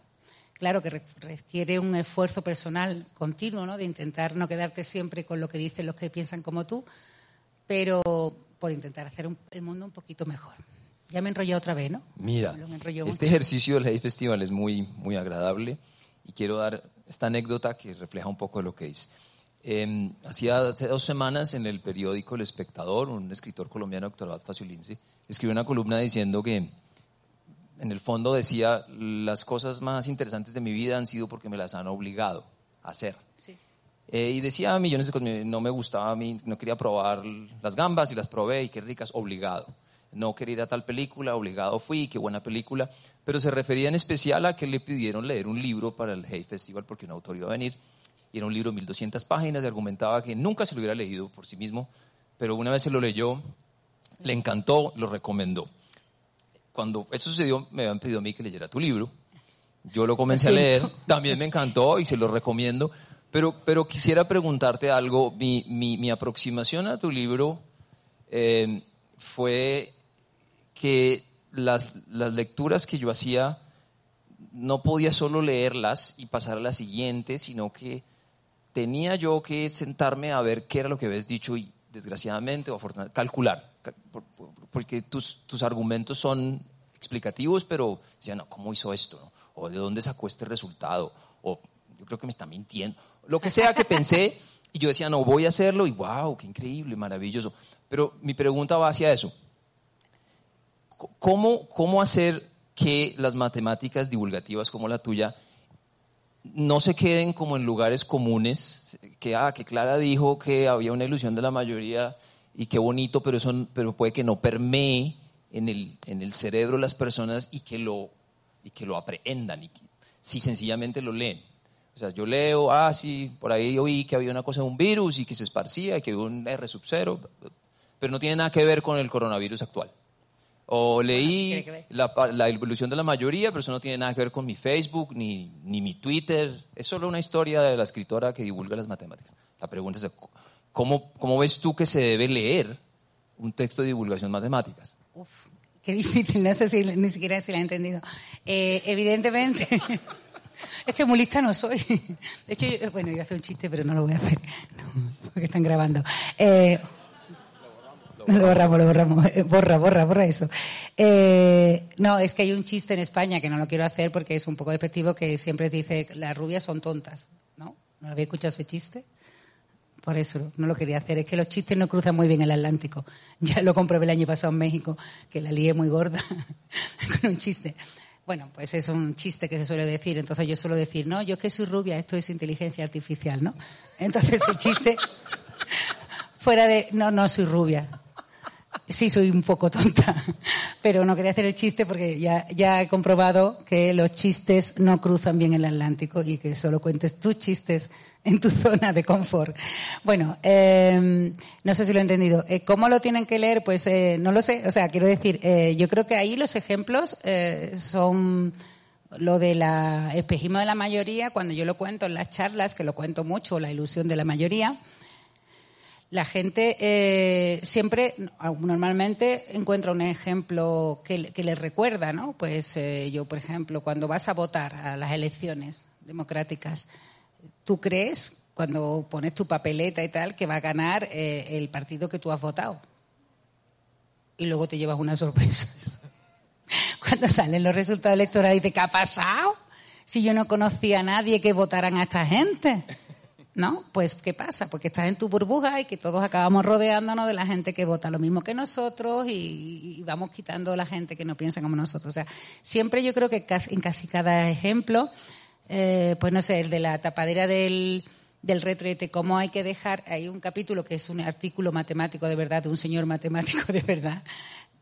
claro que requiere un esfuerzo personal continuo, ¿no? De intentar no quedarte siempre con lo que dicen los que piensan como tú, pero por intentar hacer el mundo un poquito mejor. Ya me enrollé otra vez, ¿no? Mira, este ejercicio del Hey Festival es muy, muy agradable y quiero dar esta anécdota que refleja un poco de lo que es. Eh, hacía hace dos semanas en el periódico El Espectador, un escritor colombiano, doctor Abad Faciolince, escribió una columna diciendo que en el fondo decía las cosas más interesantes de mi vida han sido porque me las han obligado a hacer. Sí. Eh, y decía millones de cosas, no me gustaba a mí, no quería probar las gambas y las probé y qué ricas, obligado no quería ir a tal película, obligado fui, qué buena película, pero se refería en especial a que le pidieron leer un libro para el Hey Festival porque un autor iba a venir, y era un libro de 1200 páginas y argumentaba que nunca se lo hubiera leído por sí mismo, pero una vez se lo leyó, le encantó, lo recomendó. Cuando eso sucedió, me habían pedido a mí que leyera tu libro, yo lo comencé a leer, también me encantó y se lo recomiendo, pero, pero quisiera preguntarte algo, mi, mi, aproximación a tu libro eh, fue que las, las lecturas que yo hacía no podía solo leerlas y pasar a la siguiente, sino que tenía yo que sentarme a ver qué era lo que habías dicho y desgraciadamente o afortunadamente calcular, porque tus, tus argumentos son explicativos, pero decía, no, ¿cómo hizo esto? ¿O de dónde sacó este resultado? O yo creo que me está mintiendo. Lo que sea que pensé, y yo decía, no, voy a hacerlo, y wow, qué increíble, maravilloso. Pero mi pregunta va hacia eso. ¿Cómo, cómo hacer que las matemáticas divulgativas como la tuya no se queden como en lugares comunes, que, ah, que Clara dijo que había una ilusión de la mayoría y qué bonito, pero, eso, pero puede que no permee en el, en el cerebro de las personas y que lo, y que lo aprehendan, y si sencillamente lo leen. O sea, yo leo, ah, sí, por ahí oí que había una cosa de un virus y que se esparcía y que había un R sub cero, pero no tiene nada que ver con el coronavirus actual. O leí la, la, evolución de la mayoría, pero eso no tiene nada que ver con mi Facebook ni, ni mi Twitter. Es solo una historia de la escritora que divulga las matemáticas. La pregunta es, ¿cómo, cómo ves tú que se debe leer un texto de divulgación matemáticas? Uf, qué difícil, no sé si ni siquiera si la he entendido. Eh, evidentemente, es que muy lista no soy. De hecho, bueno, iba a hacer un chiste, pero no lo voy a hacer, porque están grabando. Eh, lo borramos, lo borramos. Eh, borra, borra, borra eso. Eh, no, es que hay un chiste en España que no lo quiero hacer porque es un poco despectivo que siempre dice las rubias son tontas. ¿No? ¿No había escuchado ese chiste? Por eso no lo quería hacer. Es que los chistes no cruzan muy bien el Atlántico. Ya lo comprobé el año pasado en México, que la lié muy gorda con un chiste. Bueno, pues es un chiste que se suele decir. Entonces yo suelo decir, no, yo es que soy rubia, esto es inteligencia artificial, ¿no? Entonces el chiste, fuera de, no, no soy rubia, Sí, soy un poco tonta, pero no quería hacer el chiste porque ya, ya he comprobado que los chistes no cruzan bien el Atlántico y que solo cuentes tus chistes en tu zona de confort. Bueno, eh, no sé si lo he entendido. Eh, ¿Cómo lo tienen que leer? Pues eh, no lo sé. O sea, quiero decir, eh, yo creo que ahí los ejemplos eh, son lo de la espejismo de la mayoría, cuando yo lo cuento en las charlas, que lo cuento mucho, la ilusión de la mayoría la gente eh, siempre, normalmente, encuentra un ejemplo que, le recuerda, ¿no? Pues eh, yo, por ejemplo, cuando vas a votar a las elecciones democráticas, ¿tú crees, cuando pones tu papeleta y tal, que va a ganar eh, el partido que tú has votado? Y luego te llevas una sorpresa. cuando salen los resultados electorales, dices, ¿qué ha pasado? Si yo no conocía a nadie que votaran a esta gente. ¿No? Pues, ¿qué pasa? Porque estás en tu burbuja y que todos acabamos rodeándonos de la gente que vota lo mismo que nosotros y, vamos quitando la gente que no piensa como nosotros. O sea, siempre yo creo que en casi cada ejemplo, eh, pues no sé, el de la tapadera del, del retrete, cómo hay que dejar, hay un capítulo que es un artículo matemático de verdad, de un señor matemático de verdad,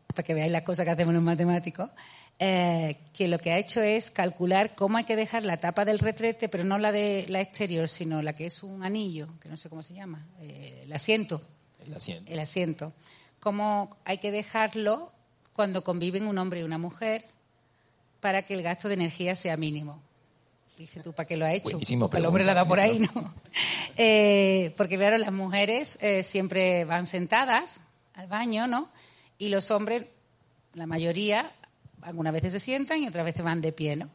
para que veáis las cosas que hacemos los matemáticos, eh, que lo que ha hecho es calcular cómo hay que dejar la tapa del retrete, pero no la de la exterior, sino la que es un anillo, que no sé cómo se llama, eh, el asiento. El asiento. El asiento. Cómo hay que dejarlo cuando conviven un hombre y una mujer para que el gasto de energía sea mínimo. Dice tú, ¿para qué lo ha hecho? el hombre la da por ahí, ¿no? Eh, porque claro, las mujeres siempre van sentadas al baño, ¿no? Y los hombres, la mayoría, algunas veces se sientan y otras veces van de pie, ¿no?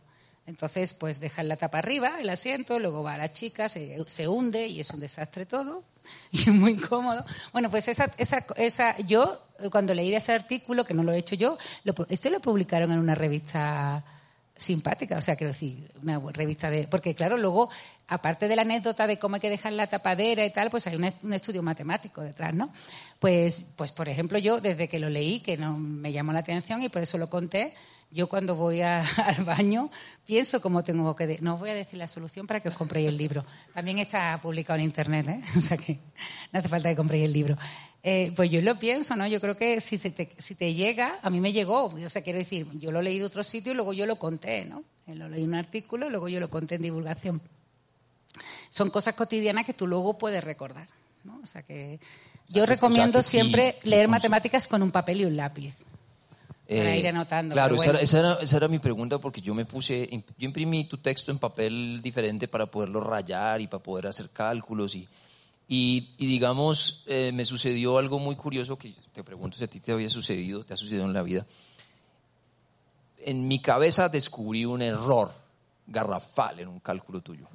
Entonces, pues dejan la tapa arriba, el asiento, luego va la chica, se, se, hunde y es un desastre todo y es muy incómodo. Bueno, pues esa, esa, esa, yo cuando leí ese artículo, que no lo he hecho yo, lo, este lo publicaron en una revista simpática, o sea, quiero decir, una revista de... Porque claro, luego, aparte de la anécdota de cómo hay que dejar la tapadera y tal, pues hay un, estudio matemático detrás, ¿no? Pues, pues, por ejemplo, yo desde que lo leí, que no me llamó la atención y por eso lo conté, yo cuando voy al baño pienso cómo tengo que... no os voy a decir la solución para que os compréis el libro. También está publicado en Internet, ¿eh? O sea que no hace falta que compréis el libro. Eh, pues yo lo pienso, ¿no? Yo creo que si, te, si te llega, a mí me llegó. O sea, quiero decir, yo lo leí de otro sitio y luego yo lo conté, ¿no? Eh, lo leí en un artículo y luego yo lo conté en divulgación. Son cosas cotidianas que tú luego puedes recordar, ¿no? O sea que yo recomiendo siempre leer matemáticas con un papel y un lápiz. Para ir eh, anotando. Claro, esa, era, esa, era, mi pregunta porque yo me puse, yo imprimí tu texto en papel diferente para poderlo rayar y para poder hacer cálculos y, y, digamos, eh, me sucedió algo muy curioso que te pregunto si a ti te había sucedido, te ha sucedido en la vida. En mi cabeza descubrí un error garrafal en un cálculo tuyo.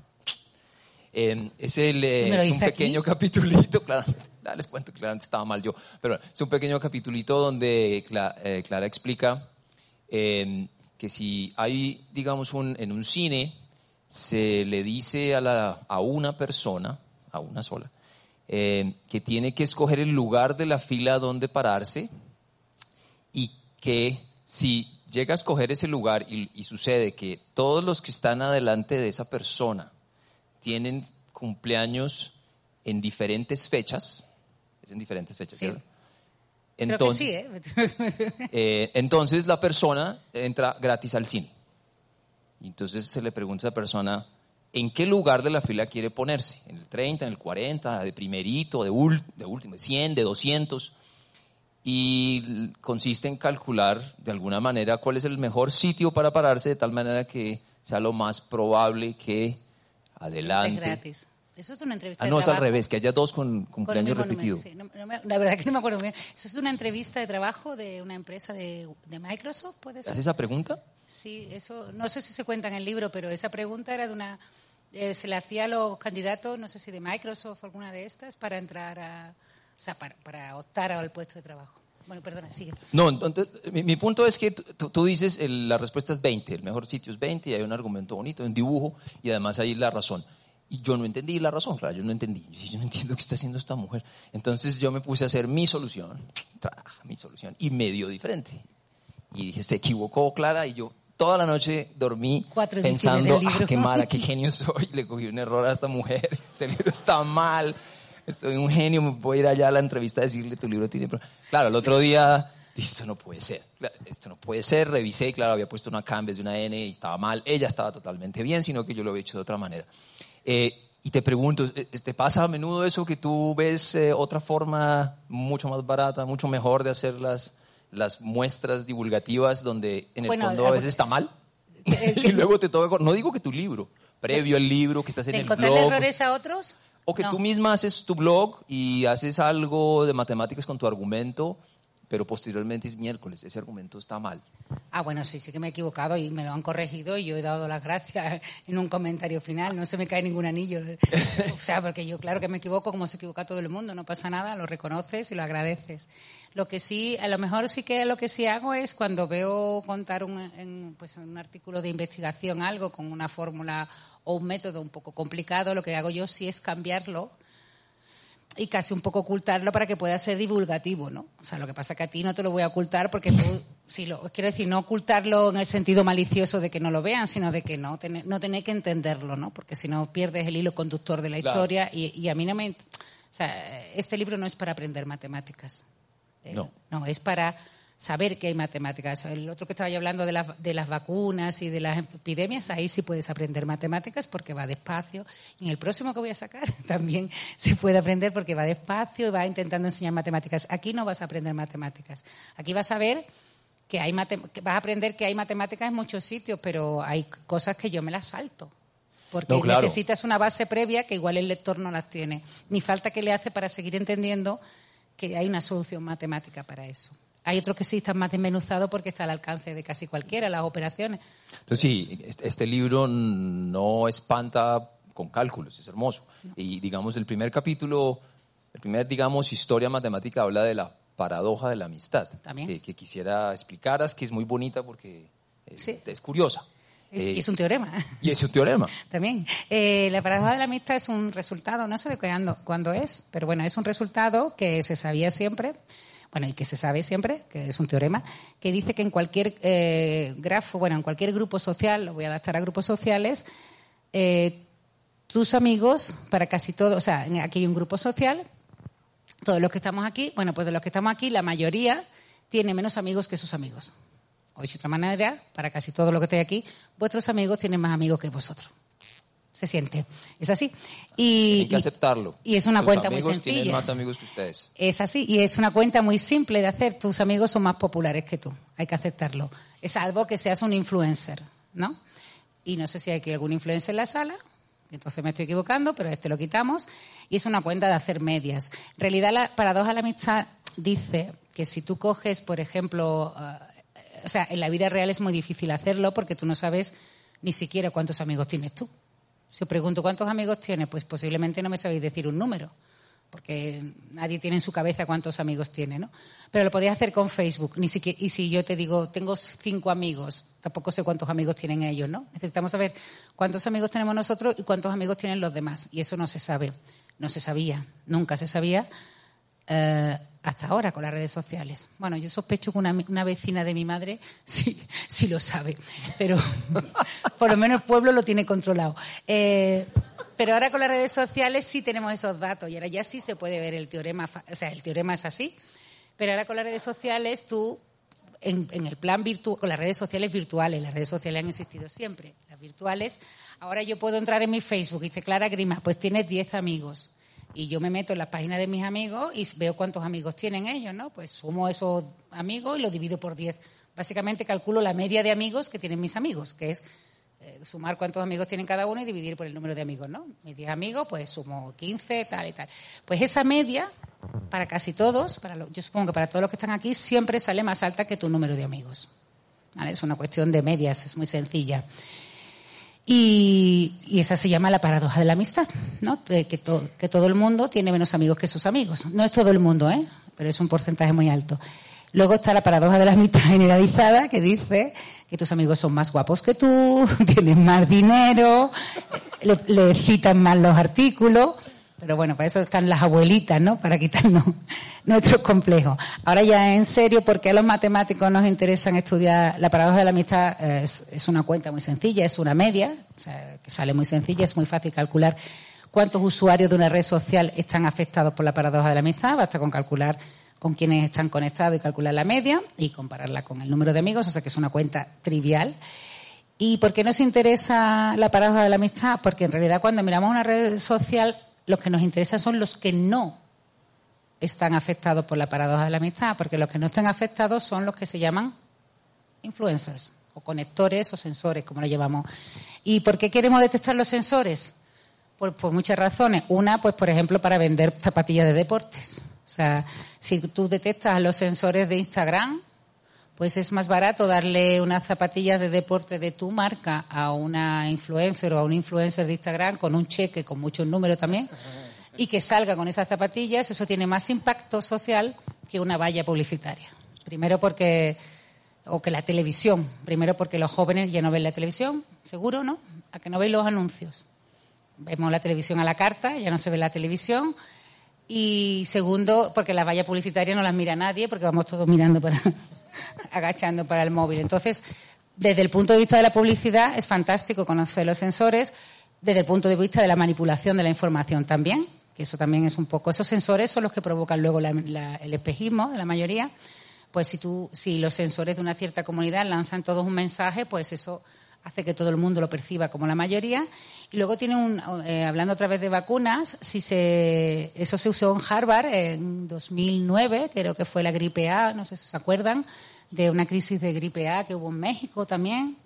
Eh, es, el, eh, un pequeño capitulito, claro, les cuento, claramente estaba mal yo, pero es un pequeño capitulito donde Clara, explica que si hay, digamos, un, en un cine, se le dice a, la, a una persona, a una sola, eh, que tiene que escoger el lugar de la fila donde pararse y que si llega a escoger ese lugar y, sucede que todos los que están adelante de esa persona tienen cumpleaños en diferentes fechas, es en diferentes fechas, ¿cierto? Entonces, ¿eh? ¿eh? entonces la persona entra gratis al cine. Y entonces se le pregunta a esa persona, en qué lugar de la fila quiere ponerse, en el 30, en el 40, de primerito, de, de último, de 100, de 200. Y consiste en calcular de alguna manera cuál es el mejor sitio para pararse de tal manera que sea lo más probable que adelante. Es gratis. Eso es una entrevista ah, no, es al revés, que haya dos con cumpleaños repetidos. la verdad que no me acuerdo bien. Eso es una entrevista de trabajo de una empresa de, de Microsoft, ¿puede ser? ¿Haces esa pregunta? Sí, eso, no sé si se cuenta en el libro, pero esa pregunta era de una, eh, se le hacía a los candidatos, no sé si de Microsoft o alguna de estas, para entrar a, o sea, para, optar al puesto de trabajo. Bueno, perdona, sigue. No, entonces, mi, punto es que tú dices, la respuesta es 20, el mejor sitio es 20 y hay un argumento bonito, un dibujo y además hay la razón. Y yo no entendí la razón, claro, yo no entendí. Yo no entiendo qué está haciendo esta mujer. Entonces yo me puse a hacer mi solución, mi solución, y medio diferente. Y dije, se equivocó Clara y yo toda la noche dormí pensando, ah, qué mala, qué genio soy, le cogí un error a esta mujer, ese libro está mal, soy un genio, me voy a ir allá a la entrevista a decirle, tu libro tiene... Claro, el otro día, esto no puede ser, esto no puede ser, revisé, claro, había puesto una K en vez de una N y estaba mal, ella estaba totalmente bien, sino que yo lo había hecho de otra manera. Eh, y te pregunto, eh, ¿te pasa a menudo eso que tú ves eh, otra forma mucho más barata, mucho mejor de hacer las las muestras divulgativas donde en el fondo a veces está mal y luego te toca, no digo que tu libro, previo al libro, que estás en el blog. errores a otros? O que tú misma haces tu blog y haces algo de matemáticas con tu argumento pero posteriormente es miércoles, ese argumento está mal. Ah, bueno, sí, sí que me he equivocado y me lo han corregido y yo he dado las gracias en un comentario final, no se me cae ningún anillo. o sea, porque yo claro que me equivoco como se equivoca todo el mundo, no pasa nada, lo reconoces y lo agradeces. Lo que sí, a lo mejor sí que lo que sí hago es cuando veo contar un, en, pues, un artículo de investigación algo con una fórmula o un método un poco complicado, lo que hago yo sí es cambiarlo y casi un poco ocultarlo para que pueda ser divulgativo, ¿no? O sea, lo que pasa es que a ti no te lo voy a ocultar porque tú, si lo, quiero decir, no ocultarlo en el sentido malicioso de que no lo vean, sino de que no, no tener que entenderlo, ¿no? Porque si no pierdes el hilo conductor de la historia y, y, a mí no me... O sea, este libro no es para aprender matemáticas. Eh, no. No, es para saber que hay matemáticas. El otro que estaba yo hablando de, de, las vacunas y de las epidemias, ahí sí puedes aprender matemáticas porque va despacio. Y en el próximo que voy a sacar también se puede aprender porque va despacio y va intentando enseñar matemáticas. Aquí no vas a aprender matemáticas. Aquí vas a ver que hay vas a aprender que hay matemáticas en muchos sitios, pero hay cosas que yo me las salto. Porque necesitas una base previa que igual el lector no las tiene. Ni falta que le hace para seguir entendiendo que hay una solución matemática para eso. Hay otros que sí están más desmenuzados porque está al alcance de casi cualquiera, las operaciones. Entonces, sí, este libro no espanta con cálculos, es hermoso. Y digamos, el primer capítulo, el primer, digamos, historia matemática habla de la paradoja de la amistad. También. Que, quisiera explicaras, que es muy bonita porque es, curiosa. Es, y es un teorema. Y es un teorema. También. Eh, la paradoja de la amistad es un resultado, no sé de cuándo, cuándo es, pero bueno, es un resultado que se sabía siempre bueno, y que se sabe siempre, que es un teorema, que dice que en cualquier eh, grafo, bueno, en cualquier grupo social, lo voy a adaptar a grupos sociales, eh, tus amigos, para casi todos, o sea, aquí hay un grupo social, todos los que estamos aquí, bueno, pues de los que estamos aquí, la mayoría tiene menos amigos que sus amigos. O de otra manera, para casi todos los que estáis aquí, vuestros amigos tienen más amigos que vosotros se siente. Es así. Y, Hay que aceptarlo. Y, es una cuenta muy sencilla. tienen más amigos que ustedes. Es así. Y es una cuenta muy simple de hacer. Tus amigos son más populares que tú. Hay que aceptarlo. Es algo que seas un influencer, ¿no? Y no sé si hay aquí algún influencer en la sala. Entonces me estoy equivocando, pero este lo quitamos. Y es una cuenta de hacer medias. En realidad, la paradoja de la amistad dice que si tú coges, por ejemplo, eh, o sea, en la vida real es muy difícil hacerlo porque tú no sabes ni siquiera cuántos amigos tienes tú. Si os pregunto cuántos amigos tiene, pues posiblemente no me sabéis decir un número, porque nadie tiene en su cabeza cuántos amigos tiene, ¿no? Pero lo podéis hacer con Facebook. Ni siquiera, y si yo te digo, tengo cinco amigos, tampoco sé cuántos amigos tienen ellos, ¿no? Necesitamos saber cuántos amigos tenemos nosotros y cuántos amigos tienen los demás. Y eso no se sabe. No se sabía. Nunca se sabía. Eh, hasta ahora con las redes sociales. Bueno, yo sospecho que una, vecina de mi madre sí, sí lo sabe, pero por lo menos el pueblo lo tiene controlado. Eh, pero ahora con las redes sociales sí tenemos esos datos y ahora ya sí se puede ver el teorema, o sea, el teorema es así, pero ahora con las redes sociales tú, en, en el plan virtual, con las redes sociales virtuales, las redes sociales han existido siempre, las virtuales, ahora yo puedo entrar en mi Facebook y dice Clara Grima, pues tienes 10 amigos y yo me meto en la página de mis amigos y veo cuántos amigos tienen ellos, ¿no? Pues sumo esos amigos y lo divido por 10. Básicamente calculo la media de amigos que tienen mis amigos, que es eh, sumar cuántos amigos tienen cada uno y dividir por el número de amigos, ¿no? Mis 10 amigos, pues sumo 15, tal y tal. Pues esa media, para casi todos, para yo supongo que para todos los que están aquí, siempre sale más alta que tu número de amigos. Es una cuestión de medias, es muy sencilla. Y, esa se llama la paradoja de la amistad, ¿no? que, que todo el mundo tiene menos amigos que sus amigos. No es todo el mundo, ¿eh? Pero es un porcentaje muy alto. Luego está la paradoja de la amistad generalizada, que dice que tus amigos son más guapos que tú, tienen más dinero, le, le citan más los artículos. Pero bueno, para eso están las abuelitas, ¿no? Para quitarnos nuestros complejos. Ahora ya en serio, ¿por qué a los matemáticos nos interesan estudiar la paradoja de la amistad? Es, es una cuenta muy sencilla, es una media, o sea, que sale muy sencilla, es muy fácil calcular cuántos usuarios de una red social están afectados por la paradoja de la amistad. Basta con calcular con quienes están conectados y calcular la media y compararla con el número de amigos, o sea que es una cuenta trivial. ¿Y por qué nos interesa la paradoja de la amistad? Porque en realidad cuando miramos una red social los que nos interesan son los que no están afectados por la paradoja de la amistad, porque los que no están afectados son los que se llaman influencers, o conectores o sensores, como lo llamamos. ¿Y por qué queremos detectar los sensores? Por, por muchas razones. Una, pues por ejemplo, para vender zapatillas de deportes. O sea, si tú detectas los sensores de Instagram, pues es más barato darle unas zapatillas de deporte de tu marca a una influencer o a un influencer de Instagram con un cheque con muchos números también y que salga con esas zapatillas, eso tiene más impacto social que una valla publicitaria. Primero porque o que la televisión. Primero porque los jóvenes ya no ven la televisión, seguro, ¿no? A que no veis los anuncios. Vemos la televisión a la carta, ya no se ve la televisión. Y segundo, porque las vallas publicitarias no las mira nadie, porque vamos todos mirando para, agachando para el móvil. Entonces, desde el punto de vista de la publicidad, es fantástico conocer los sensores, desde el punto de vista de la manipulación de la información también, que eso también es un poco. Esos sensores son los que provocan luego el espejismo de la mayoría. Pues si, tú, si los sensores de una cierta comunidad lanzan todos un mensaje, pues eso hace que todo el mundo lo perciba como la mayoría. Y luego tiene un, eh, hablando otra vez de vacunas, si se, eso se usó en Harvard en 2009, creo que fue la gripe A, no sé si se acuerdan, de una crisis de gripe A que hubo en México también.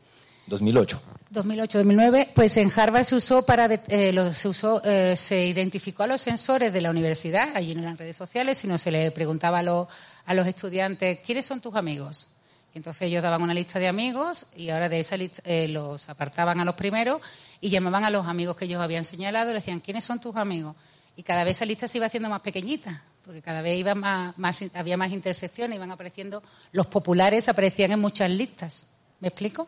2008. 2008-2009, pues en Harvard se usó para, eh, se usó, eh, se identificó a los sensores de la universidad, allí no eran redes sociales, sino se le preguntaba a los, a los estudiantes, ¿quiénes son tus amigos? Entonces ellos daban una lista de amigos y ahora de esa lista eh, los apartaban a los primeros y llamaban a los amigos que ellos habían señalado y decían, ¿quiénes son tus amigos? Y cada vez esa lista se iba haciendo más pequeñita, porque cada vez iba más, había más intersecciones, iban apareciendo, los populares aparecían en muchas listas. ¿Me explico?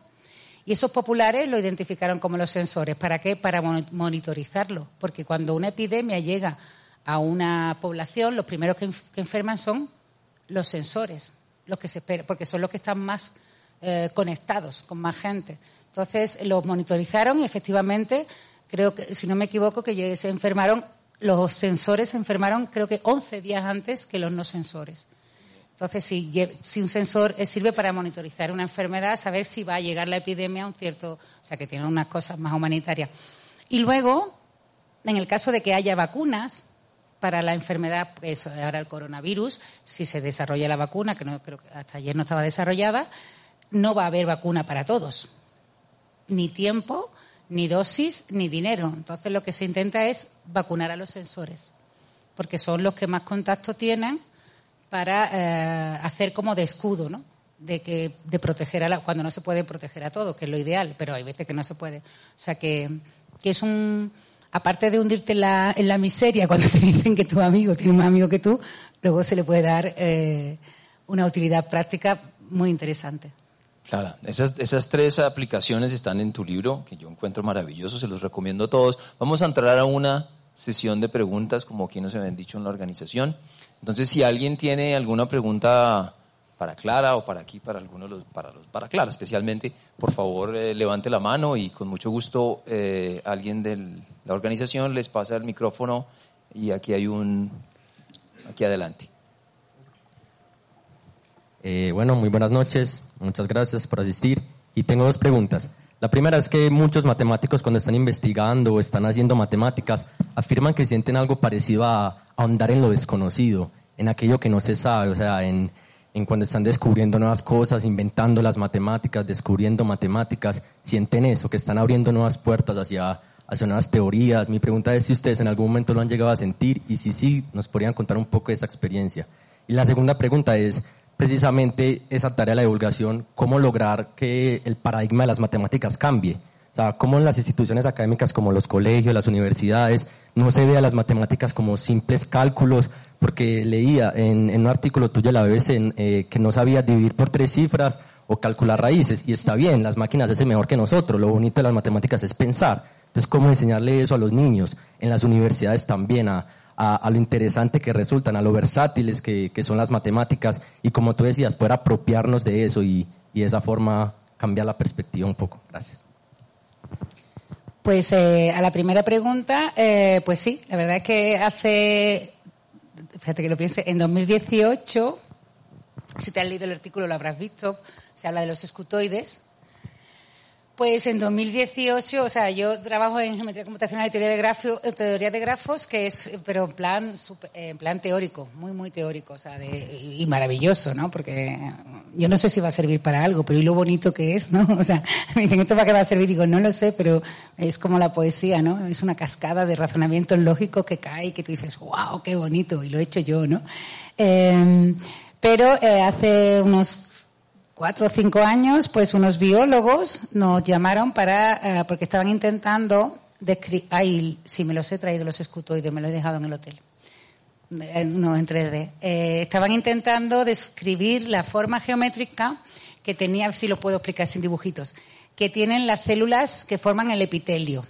Y esos populares lo identificaron como los sensores. ¿Para qué? Para monitorizarlo. Porque cuando una epidemia llega a una población, los primeros que enferman son los sensores los que se porque son los que están más eh, conectados con más gente. Entonces los monitorizaron y efectivamente, creo que, si no me equivoco, que se enfermaron, los sensores se enfermaron creo que 11 días antes que los no sensores. Entonces, si, si un sensor eh, sirve para monitorizar una enfermedad, saber si va a llegar la epidemia a un cierto, o sea, que tiene unas cosas más humanitarias. Y luego, en el caso de que haya vacunas, para la enfermedad, pues ahora el coronavirus, si se desarrolla la vacuna, que no creo que hasta ayer no estaba desarrollada, no va a haber vacuna para todos. Ni tiempo, ni dosis, ni dinero. Entonces lo que se intenta es vacunar a los sensores, porque son los que más contacto tienen para eh, hacer como de escudo, ¿no? De que de proteger a la, cuando no se puede proteger a todos, que es lo ideal, pero hay veces que no se puede. O sea que, que es un aparte de hundirte en la, en la miseria cuando te dicen que tu amigo tiene más amigo que tú, luego se le puede dar eh, una utilidad práctica muy interesante. Claro, esas, esas tres aplicaciones están en tu libro, que yo encuentro maravilloso, se los recomiendo a todos. Vamos a entrar a una sesión de preguntas, como aquí nos habían dicho en la organización. Entonces, si alguien tiene alguna pregunta para Clara o para aquí, para algunos los, para los, para Clara especialmente, por favor eh, levante la mano y con mucho gusto eh, alguien de la organización les pasa el micrófono y aquí hay un, aquí adelante. Eh, bueno, muy buenas noches, muchas gracias por asistir y tengo dos preguntas. La primera es que muchos matemáticos cuando están investigando o están haciendo matemáticas afirman que sienten algo parecido a, ahondar en lo desconocido, en aquello que no se sabe, o sea, en, en cuando están descubriendo nuevas cosas, inventando las matemáticas, descubriendo matemáticas, sienten eso, que están abriendo nuevas puertas hacia, hacia nuevas teorías. Mi pregunta es si ustedes en algún momento lo han llegado a sentir y si sí, nos podrían contar un poco de esa experiencia. Y la segunda pregunta es precisamente esa tarea de la divulgación, cómo lograr que el paradigma de las matemáticas cambie. O sea, cómo en las instituciones académicas como los colegios, las universidades, no se vea las matemáticas como simples cálculos, porque leía en, un artículo tuyo de la BBC eh, que no sabía dividir por tres cifras o calcular raíces, y está bien, las máquinas hacen mejor que nosotros, lo bonito de las matemáticas es pensar. Entonces, ¿cómo enseñarle eso a los niños? En las universidades también, a, a, lo interesante que resultan, a lo versátiles que, son las matemáticas, y como tú decías, poder apropiarnos de eso y de esa forma cambiar la perspectiva un poco. Gracias. Pues eh, a la primera pregunta, eh, pues sí, la verdad es que hace, fíjate que lo piense, en 2018, si te has leído el artículo lo habrás visto, se habla de los escutoides, pues en 2018, o sea, yo trabajo en geometría computacional y teoría de, grafo, teoría de grafos, que es, pero en plan, en plan teórico, muy, muy teórico, o sea, de, y maravilloso, ¿no? Porque yo no sé si va a servir para algo, pero y lo bonito que es, ¿no? O sea, me dicen, ¿esto para qué va a servir? Digo, no lo sé, pero es como la poesía, ¿no? Es una cascada de razonamientos lógicos que cae y que tú dices, wow, qué bonito, y lo he hecho yo, ¿no? Eh, pero eh, hace unos cuatro o cinco años, pues unos biólogos nos llamaron para, eh, porque estaban intentando describir, ay, sí me los he traído los escutoides, me los he dejado en el hotel. no en 3D. Eh, estaban intentando describir la forma geométrica que tenía, si lo puedo explicar sin dibujitos, que tienen las células que forman el epitelio.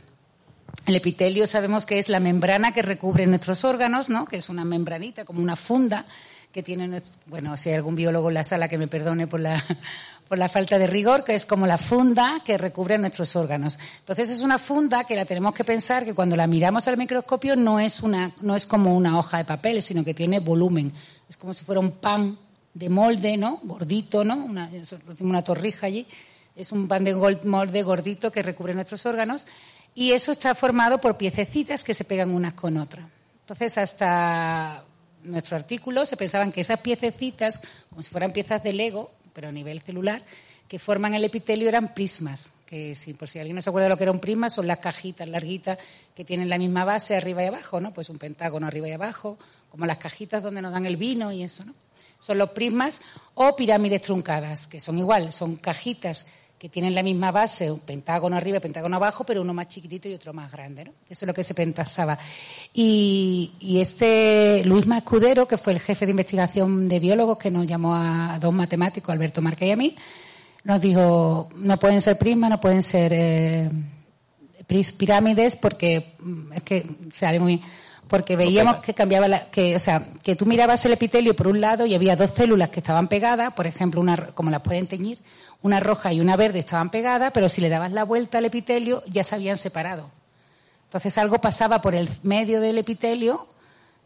El epitelio sabemos que es la membrana que recubre nuestros órganos, ¿no? Que es una membranita, como una funda que tiene, bueno, si hay algún biólogo en la sala que me perdone por la, por la falta de rigor, que es como la funda que recubre nuestros órganos. Entonces es una funda que la tenemos que pensar que cuando la miramos al microscopio no es una, no es como una hoja de papel, sino que tiene volumen. Es como si fuera un pan de molde, ¿no? Gordito, ¿no? Una, una torrija allí. Es un pan de molde gordito que recubre nuestros órganos y eso está formado por piececitas que se pegan unas con otras. Entonces, hasta nuestro artículo se pensaban que esas piececitas, como si fueran piezas de Lego, pero a nivel celular, que forman el epitelio eran prismas, que si por si alguien no se acuerda de lo que era un prisma, son las cajitas larguitas que tienen la misma base arriba y abajo, ¿no? Pues un pentágono arriba y abajo, como las cajitas donde nos dan el vino y eso, ¿no? Son los prismas o pirámides truncadas, que son igual, son cajitas que tienen la misma base, un pentágono arriba pentágono abajo, pero uno más chiquitito y otro más grande. ¿no? Eso es lo que se pensaba. Y, este Luis Mascudero, que fue el jefe de investigación de biólogos, que nos llamó a dos matemáticos, Alberto Marca y a mí, nos dijo, no pueden ser prismas, no pueden ser eh, pirámides, porque mm, es que sale muy porque veíamos que cambiaba la, que, o sea, que tú mirabas el epitelio por un lado y había dos células que estaban pegadas, por ejemplo, una, como las pueden teñir, una roja y una verde estaban pegadas, pero si le dabas la vuelta al epitelio ya se habían separado. Entonces algo pasaba por el medio del epitelio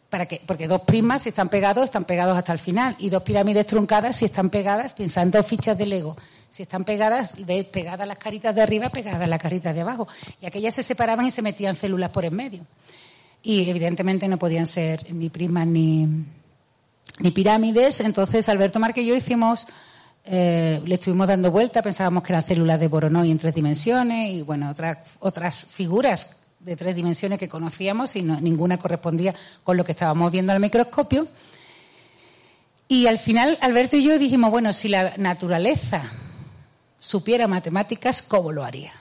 para que, porque dos primas si están pegados, están pegados hasta el final, y dos pirámides truncadas si están pegadas, piensa en dos fichas de Lego, si están pegadas, ves pegadas las caritas de arriba, pegadas las caritas de abajo, y aquellas se separaban y se metían células por en medio y evidentemente no podían ser ni primas ni, ni pirámides. Entonces Alberto Marque y yo hicimos, eh, le estuvimos dando vuelta, pensábamos que eran células de Voronoi en tres dimensiones y bueno, otras, otras figuras de tres dimensiones que conocíamos y ninguna correspondía con lo que estábamos viendo al microscopio. Y al final Alberto y yo dijimos, bueno, si la naturaleza supiera matemáticas, ¿cómo lo haría?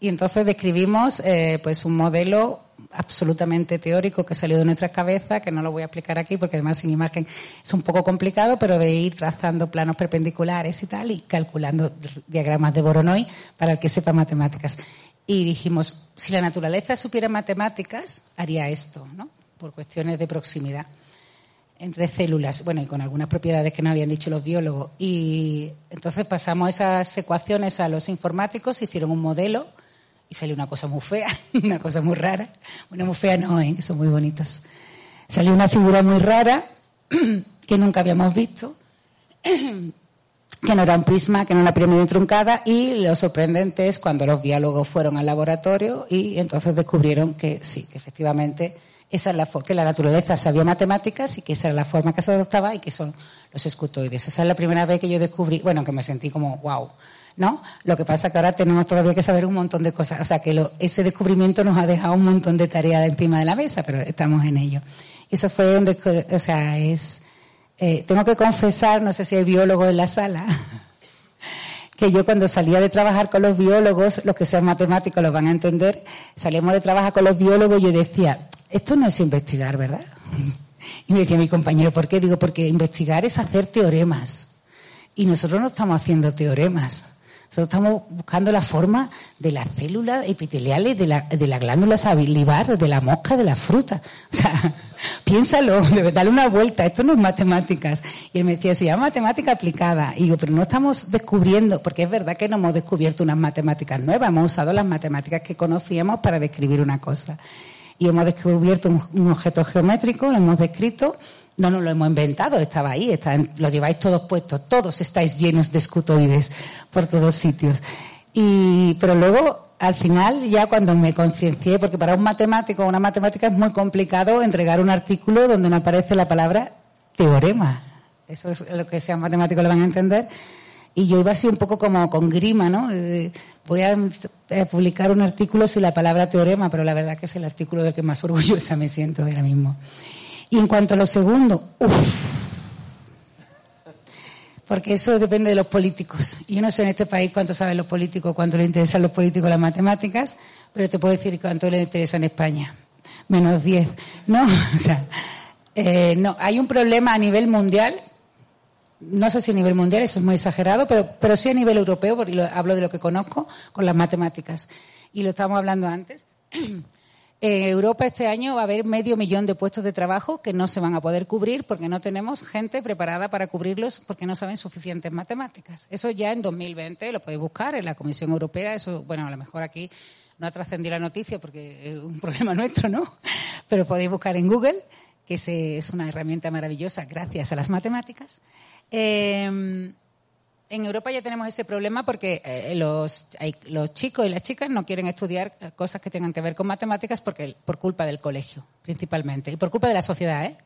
Y entonces describimos eh, pues un modelo absolutamente teórico que salió de nuestra cabeza, que no lo voy a explicar aquí porque además sin imagen es un poco complicado, pero de ir trazando planos perpendiculares y tal y calculando diagramas de Voronoi para el que sepa matemáticas. Y dijimos, si la naturaleza supiera matemáticas, haría esto, ¿no? Por cuestiones de proximidad entre células, bueno, y con algunas propiedades que no habían dicho los biólogos. Y entonces pasamos esas ecuaciones a los informáticos, hicieron un modelo y salió una cosa muy fea, una cosa muy rara. Bueno, muy fea no, ¿eh? que son muy bonitos. Salió una figura muy rara que nunca habíamos visto, que no era un prisma, que no era una pirámide truncada, y lo sorprendente es cuando los biólogos fueron al laboratorio y entonces descubrieron que sí, que efectivamente esa es la que la naturaleza sabía matemáticas y que esa era la forma que se adoptaba y que son los escutoides. Esa es la primera vez que yo descubrí, bueno, que me sentí como, wow, ¿no? Lo que pasa es que ahora tenemos todavía que saber un montón de cosas. O sea, que ese descubrimiento nos ha dejado un montón de tareas encima de la mesa, pero estamos en ello. Eso fue donde, o sea, es, eh, tengo que confesar, no sé si hay biólogos en la sala, que yo cuando salía de trabajar con los biólogos, los que sean matemáticos lo van a entender, salíamos de trabajar con los biólogos y yo decía, esto no es investigar, ¿verdad? Y me decía mi compañero, ¿por qué? Digo, porque investigar es hacer teoremas. Y nosotros no estamos haciendo teoremas. Nosotros estamos buscando la forma de las células epiteliales de la, de la glándula salivar, de la mosca, de la fruta. O sea, piénsalo, dale una vuelta, esto no es matemáticas. Y él me decía, se llama matemática aplicada. Y digo, pero no estamos descubriendo, porque es verdad que no hemos descubierto unas matemáticas nuevas, hemos usado las matemáticas que conocíamos para describir una cosa. Y hemos descubierto un objeto geométrico, lo hemos descrito, no nos lo hemos inventado, estaba ahí, está lo lleváis todos puestos, todos estáis llenos de escutoides por todos sitios. Y, pero luego, al final, ya cuando me conciencié, porque para un matemático o una matemática es muy complicado entregar un artículo donde no aparece la palabra teorema. Eso es lo que sean matemáticos lo van a entender. Y yo iba así un poco como con grima, ¿no? Eh, voy a, publicar un artículo sin la palabra teorema, pero la verdad que es el artículo del que más orgullosa me siento ahora mismo. Y en cuanto a lo segundo, uff. Porque eso depende de los políticos. Yo no sé en este país cuánto saben los políticos, cuánto les interesan los políticos las matemáticas, pero te puedo decir cuánto les interesa en España. Menos 10. ¿No? O sea, Eh, no, hay un problema a nivel mundial. No sé si a nivel mundial, eso es muy exagerado, pero, pero sí a nivel europeo, porque lo- hablo de lo que conozco, con las matemáticas. Y lo estábamos hablando antes. En Europa este año va a haber medio millón de puestos de trabajo que no se van a poder cubrir porque no tenemos gente preparada para cubrirlos porque no saben suficientes matemáticas. Eso ya en 2020 lo podéis buscar en la Comisión Europea. Eso, bueno, a lo mejor aquí no ha trascendido la noticia porque es un problema nuestro, ¿no? Pero podéis buscar en Google, que es una herramienta maravillosa gracias a las matemáticas. Eh, en Europa ya tenemos ese problema porque eh, los, los chicos y las chicas no quieren estudiar eh, cosas que tengan que ver con matemáticas porque, por culpa del colegio, principalmente. Y por culpa de la sociedad, ¿eh?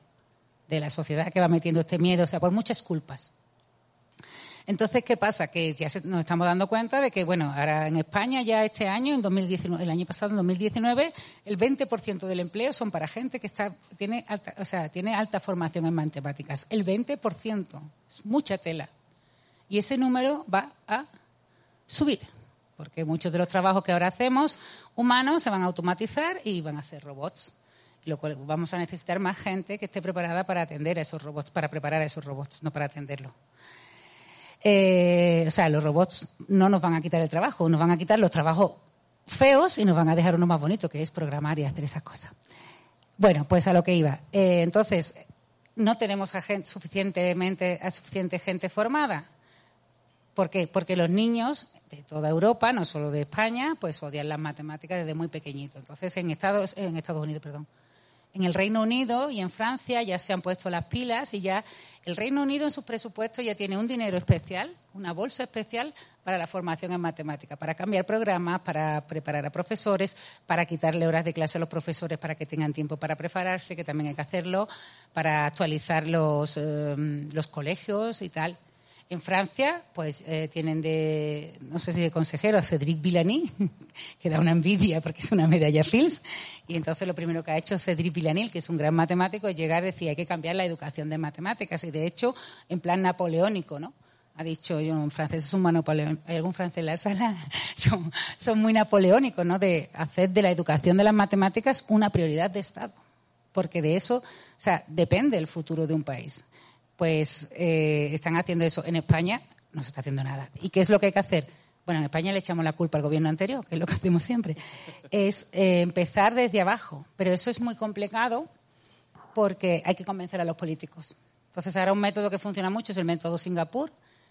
De la sociedad que va metiendo este miedo, o sea, por muchas culpas. Entonces, ¿qué pasa? Que ya nos estamos dando cuenta de que, bueno, ahora en España ya este año, en 2019, el año pasado, en 2019, el 20% del empleo son para gente que está, tiene, alta, o sea, tiene alta formación en matemáticas. El 20%. Es mucha tela. Y ese número va a subir, porque muchos de los trabajos que ahora hacemos humanos se van a automatizar y van a ser robots. Lo cual vamos a necesitar más gente que esté preparada para atender a esos robots, para preparar a esos robots, no para atenderlos. Eh, o sea, los robots no nos van a quitar el trabajo, nos van a quitar los trabajos feos y nos van a dejar uno más bonito, que es programar y hacer esas cosas. Bueno, pues a lo que iba. Eh, entonces, no tenemos suficientemente, a suficiente gente formada. ¿Por qué? Porque los niños de toda Europa, no solo de España, pues odian las matemáticas desde muy pequeñito. Entonces, en Estados, en Estados Unidos, perdón, en el Reino Unido y en Francia ya se han puesto las pilas y ya el Reino Unido en sus presupuestos ya tiene un dinero especial, una bolsa especial para la formación en matemática, para cambiar programas, para preparar a profesores, para quitarle horas de clase a los profesores para que tengan tiempo para prepararse, que también hay que hacerlo, para actualizar los, eh, los colegios y tal. En Francia, pues eh, tienen de, no sé si de consejero, a Cédric Villani, que da una envidia porque es una medalla Fields. Y entonces lo primero que ha hecho Cédric Villani, que es un gran matemático, es llegar y decir hay que cambiar la educación de matemáticas. Y de hecho, en plan napoleónico, ¿no? Ha dicho, yo, un francés es un napoleón. ¿Hay algún francés en la sala? Son, son muy napoleónicos, ¿no? De hacer de la educación de las matemáticas una prioridad de Estado. Porque de eso, o sea, depende el futuro de un país pues eh, están haciendo eso. En España no se está haciendo nada. ¿Y qué es lo que hay que hacer? Bueno, en España le echamos la culpa al gobierno anterior, que es lo que hacemos siempre. Es eh, empezar desde abajo. Pero eso es muy complicado porque hay que convencer a los políticos. Entonces, ahora un método que funciona mucho es el método Singapur,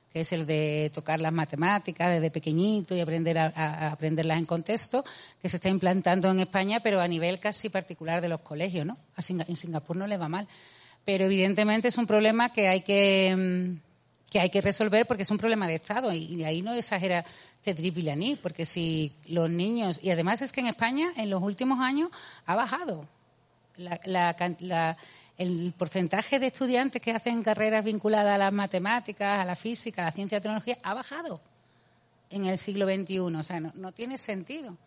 que es el de tocar las matemáticas desde pequeñito y aprender a, aprenderlas en contexto, que se está implantando en España, pero a nivel casi particular de los colegios, ¿no? A en Singapur no le va mal. Pero evidentemente es un problema que hay que, mm, que hay que resolver porque es un problema de Estado y, ahí no exagera Cedric Villani, porque si los niños, y además es que en España en los últimos años ha bajado la- la la- el porcentaje de estudiantes que hacen carreras vinculadas a las matemáticas, a la física, a la ciencia y tecnología ha bajado en el siglo XXI. O sea, no, no tiene sentido.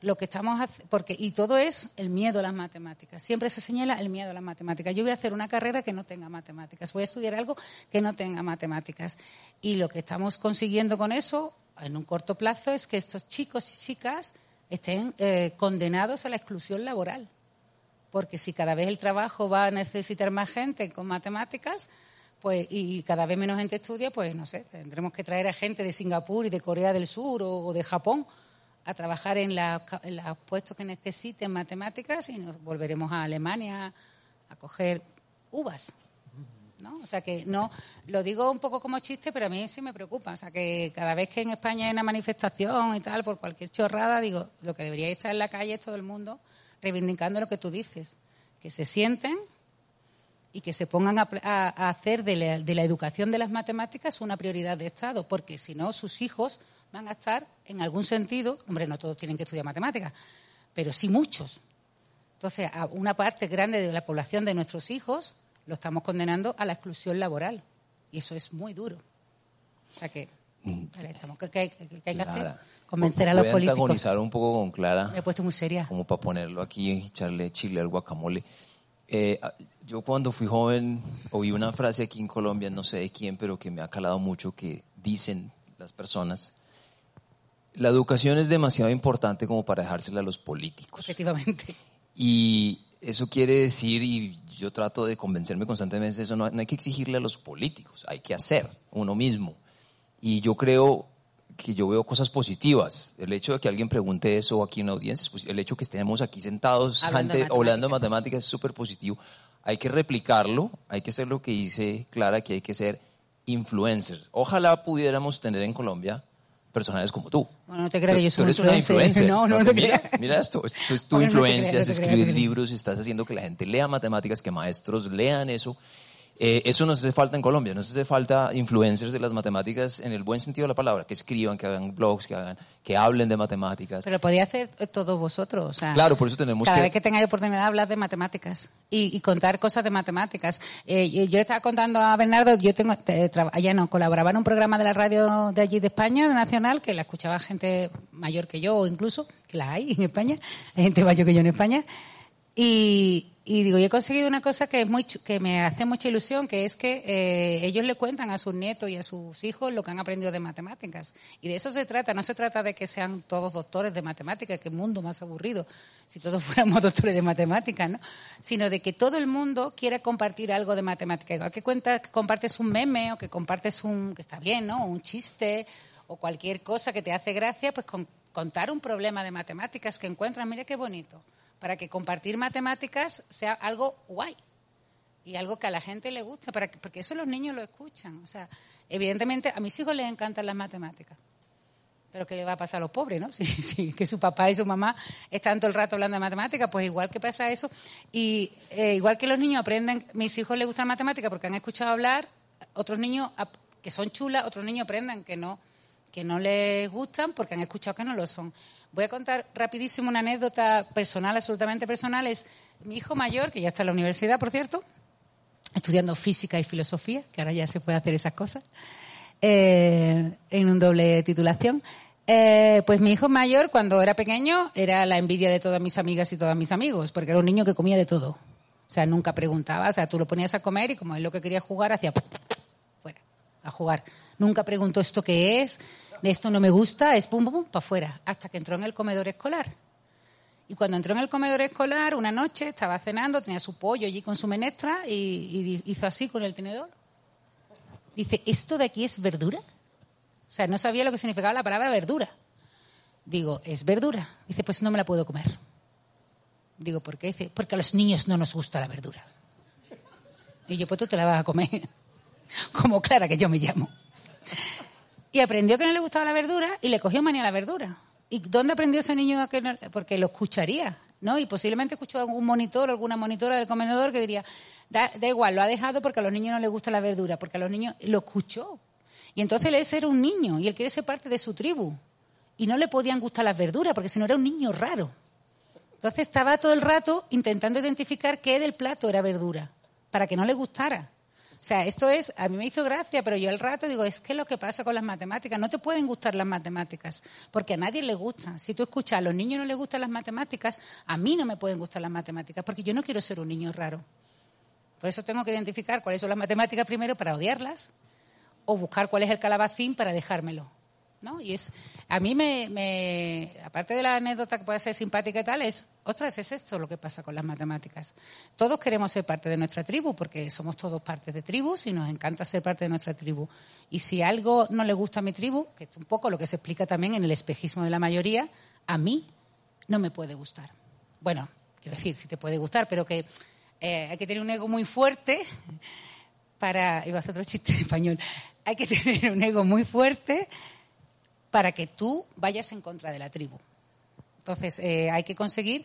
Lo que estamos porque y todo es el miedo a las matemáticas. Siempre se señala el miedo a las matemáticas. Yo voy a hacer una carrera que no tenga matemáticas, voy a estudiar algo que no tenga matemáticas. Y lo que estamos consiguiendo con eso, en un corto plazo, es que estos chicos y chicas estén eh, condenados a la exclusión laboral porque si cada vez el trabajo va a necesitar más gente con matemáticas, pues y cada vez menos gente estudia, pues no sé, tendremos que traer a gente de Singapur y de Corea del Sur o de Japón a trabajar en, los puestos que necesiten matemáticas y nos volveremos a Alemania a coger uvas. ¿no? O sea que no, lo digo un poco como chiste, pero a mí sí me preocupa. O sea que cada vez que en España hay una manifestación y tal, por cualquier chorrada, digo, lo que debería estar en la calle es todo el mundo reivindicando lo que tú dices, que se sienten y que se pongan a- a hacer de la, de la educación de las matemáticas una prioridad de Estado, porque si no, sus hijos van a estar, en algún sentido, hombre, no todos tienen que estudiar matemáticas, pero sí muchos. Entonces, a una parte grande de la población de nuestros hijos lo estamos condenando a la exclusión laboral. Y eso es muy duro. O sea que, estamos, ¿qué, qué- qué hay que hacer? Convencer a los políticos. antagonizar un poco con Clara, Me he puesto muy seria. como para ponerlo aquí echarle chile al guacamole. Eh, yo cuando fui joven oí una frase aquí en Colombia, no sé de quién, pero que me ha calado mucho, que dicen las personas, la educación es demasiado importante como para dejársela a los políticos. Efectivamente. Y eso quiere decir, y yo trato de convencerme constantemente de eso, no, no hay que exigirle a los políticos, hay que hacer uno mismo. Y yo creo que yo veo cosas positivas. El hecho de que alguien pregunte eso aquí en la audiencia, pues el hecho de que estemos aquí sentados Hablando de gente, hablando de matemáticas. matemáticas es súper positivo. Hay que replicarlo, hay que hacer lo que dice Clara, que hay que ser influencer. Ojalá pudiéramos tener en Colombia personajes como tú. Bueno, no te creas que yo Tú soy eres un una influencer. No, no, no te mira, creas. mira esto, esto es tu Bueno, no influencia, creas, no creas, escribir libros, estás haciendo que la gente lea matemáticas, que maestros lean eso. Eh, eso nos hace falta en Colombia, nos hace falta influencers de las matemáticas en el buen sentido de la palabra, que escriban, que hagan blogs, que hagan, que hablen de matemáticas. Pero podía hacer todos vosotros. O sea, Claro, por eso tenemos cada que- vez que tengáis oportunidad de hablar de matemáticas y, y contar cosas de matemáticas. Eh, yo, yo le estaba contando a Bernardo, yo tengo, te- allá no, colaboraba en un programa de la radio de allí de España, de Nacional, que la escuchaba gente mayor que yo, o incluso, que la hay en España, gente mayor que yo en España. Y, y digo, yo he conseguido una cosa que, es muy, que me hace mucha ilusión, que es que eh, ellos le cuentan a sus nietos y a sus hijos lo que han aprendido de matemáticas. Y de eso se trata, no se trata de que sean todos doctores de matemáticas, que mundo más aburrido, si todos fuéramos doctores de matemáticas, ¿no? Sino de que todo el mundo quiere compartir algo de matemáticas. Que cuentas, que compartes un meme o que compartes un, que está bien, ¿no? Un chiste o cualquier cosa que te hace gracia, pues con- contar un problema de matemáticas que encuentras, mira qué bonito, para que compartir matemáticas sea algo guay y algo que a la gente le guste, para que- porque eso los niños lo escuchan. O sea, evidentemente a mis hijos les encantan las matemáticas. Pero ¿qué le va a pasar a los pobres, no? Si, que su papá y su mamá están todo el rato hablando de matemáticas, pues igual que pasa eso. Y eh, igual que los niños aprenden, mis hijos les gustan matemáticas porque han escuchado hablar, otros niños que son chulas, otros niños aprendan que no, que no les gustan porque han escuchado que no lo son. Voy a contar rapidísimo una anécdota personal, absolutamente personal. Es mi hijo mayor, que ya está en la universidad, por cierto, estudiando física y filosofía, que ahora ya se puede hacer esas cosas, eh, en un doble titulación. Eh, pues mi hijo mayor, cuando era pequeño, era la envidia de todas mis amigas y todos mis amigos, porque era un niño que comía de todo. O sea, nunca preguntaba, o sea, tú lo ponías a comer y como él lo que quería jugar, hacía fuera, a jugar. Nunca preguntó esto qué es, esto no me gusta, es pum, pum, pum, para afuera, hasta que entró en el comedor escolar. Y cuando entró en el comedor escolar, una noche estaba cenando, tenía su pollo allí con su menestra y, y hizo así con el tenedor. Dice, ¿esto de aquí es verdura? O sea, no sabía lo que significaba la palabra verdura. Digo, ¿es verdura? Dice, pues no me la puedo comer. Digo, ¿por qué? Dice, porque a los niños no nos gusta la verdura. Y yo, pues tú te la vas a comer. Como Clara, que yo me llamo. Y aprendió que no le gustaba la verdura y le cogió manía a la verdura. ¿Y dónde aprendió ese niño a que no? Porque lo escucharía, ¿no? Y posiblemente escuchó algún monitor o alguna monitora del comedor que diría, da, da igual, lo ha dejado porque a los niños no les gusta la verdura, porque a los niños lo escuchó. Y entonces él era un niño y él quiere ser parte de su tribu. Y no le podían gustar las verduras porque si no era un niño raro. Entonces estaba todo el rato intentando identificar qué del plato era verdura, para que no le gustara. O sea, esto es, a mí me hizo gracia, pero yo al rato digo, es que lo que pasa con las matemáticas. No te pueden gustar las matemáticas, porque a nadie le gustan. Si tú escuchas, a los niños no les gustan las matemáticas, a mí no me pueden gustar las matemáticas, porque yo no quiero ser un niño raro. Por eso tengo que identificar cuáles son las matemáticas primero para odiarlas, o buscar cuál es el calabacín para dejármelo. ¿no? Y es, a mí me, me, aparte de la anécdota que puede ser simpática y tal, es, ostras, es esto lo que pasa con las matemáticas. Todos queremos ser parte de nuestra tribu, porque somos todos partes de tribus y nos encanta ser parte de nuestra tribu. Y si algo no le gusta a mi tribu, que es un poco lo que se explica también en el espejismo de la mayoría, a mí no me puede gustar. Bueno, quiero decir, sí te puede gustar, pero que eh, hay que tener un ego muy fuerte para, iba a hacer otro chiste español, hay que tener un ego muy fuerte para que tú vayas en contra de la tribu. Entonces, eh, hay que conseguir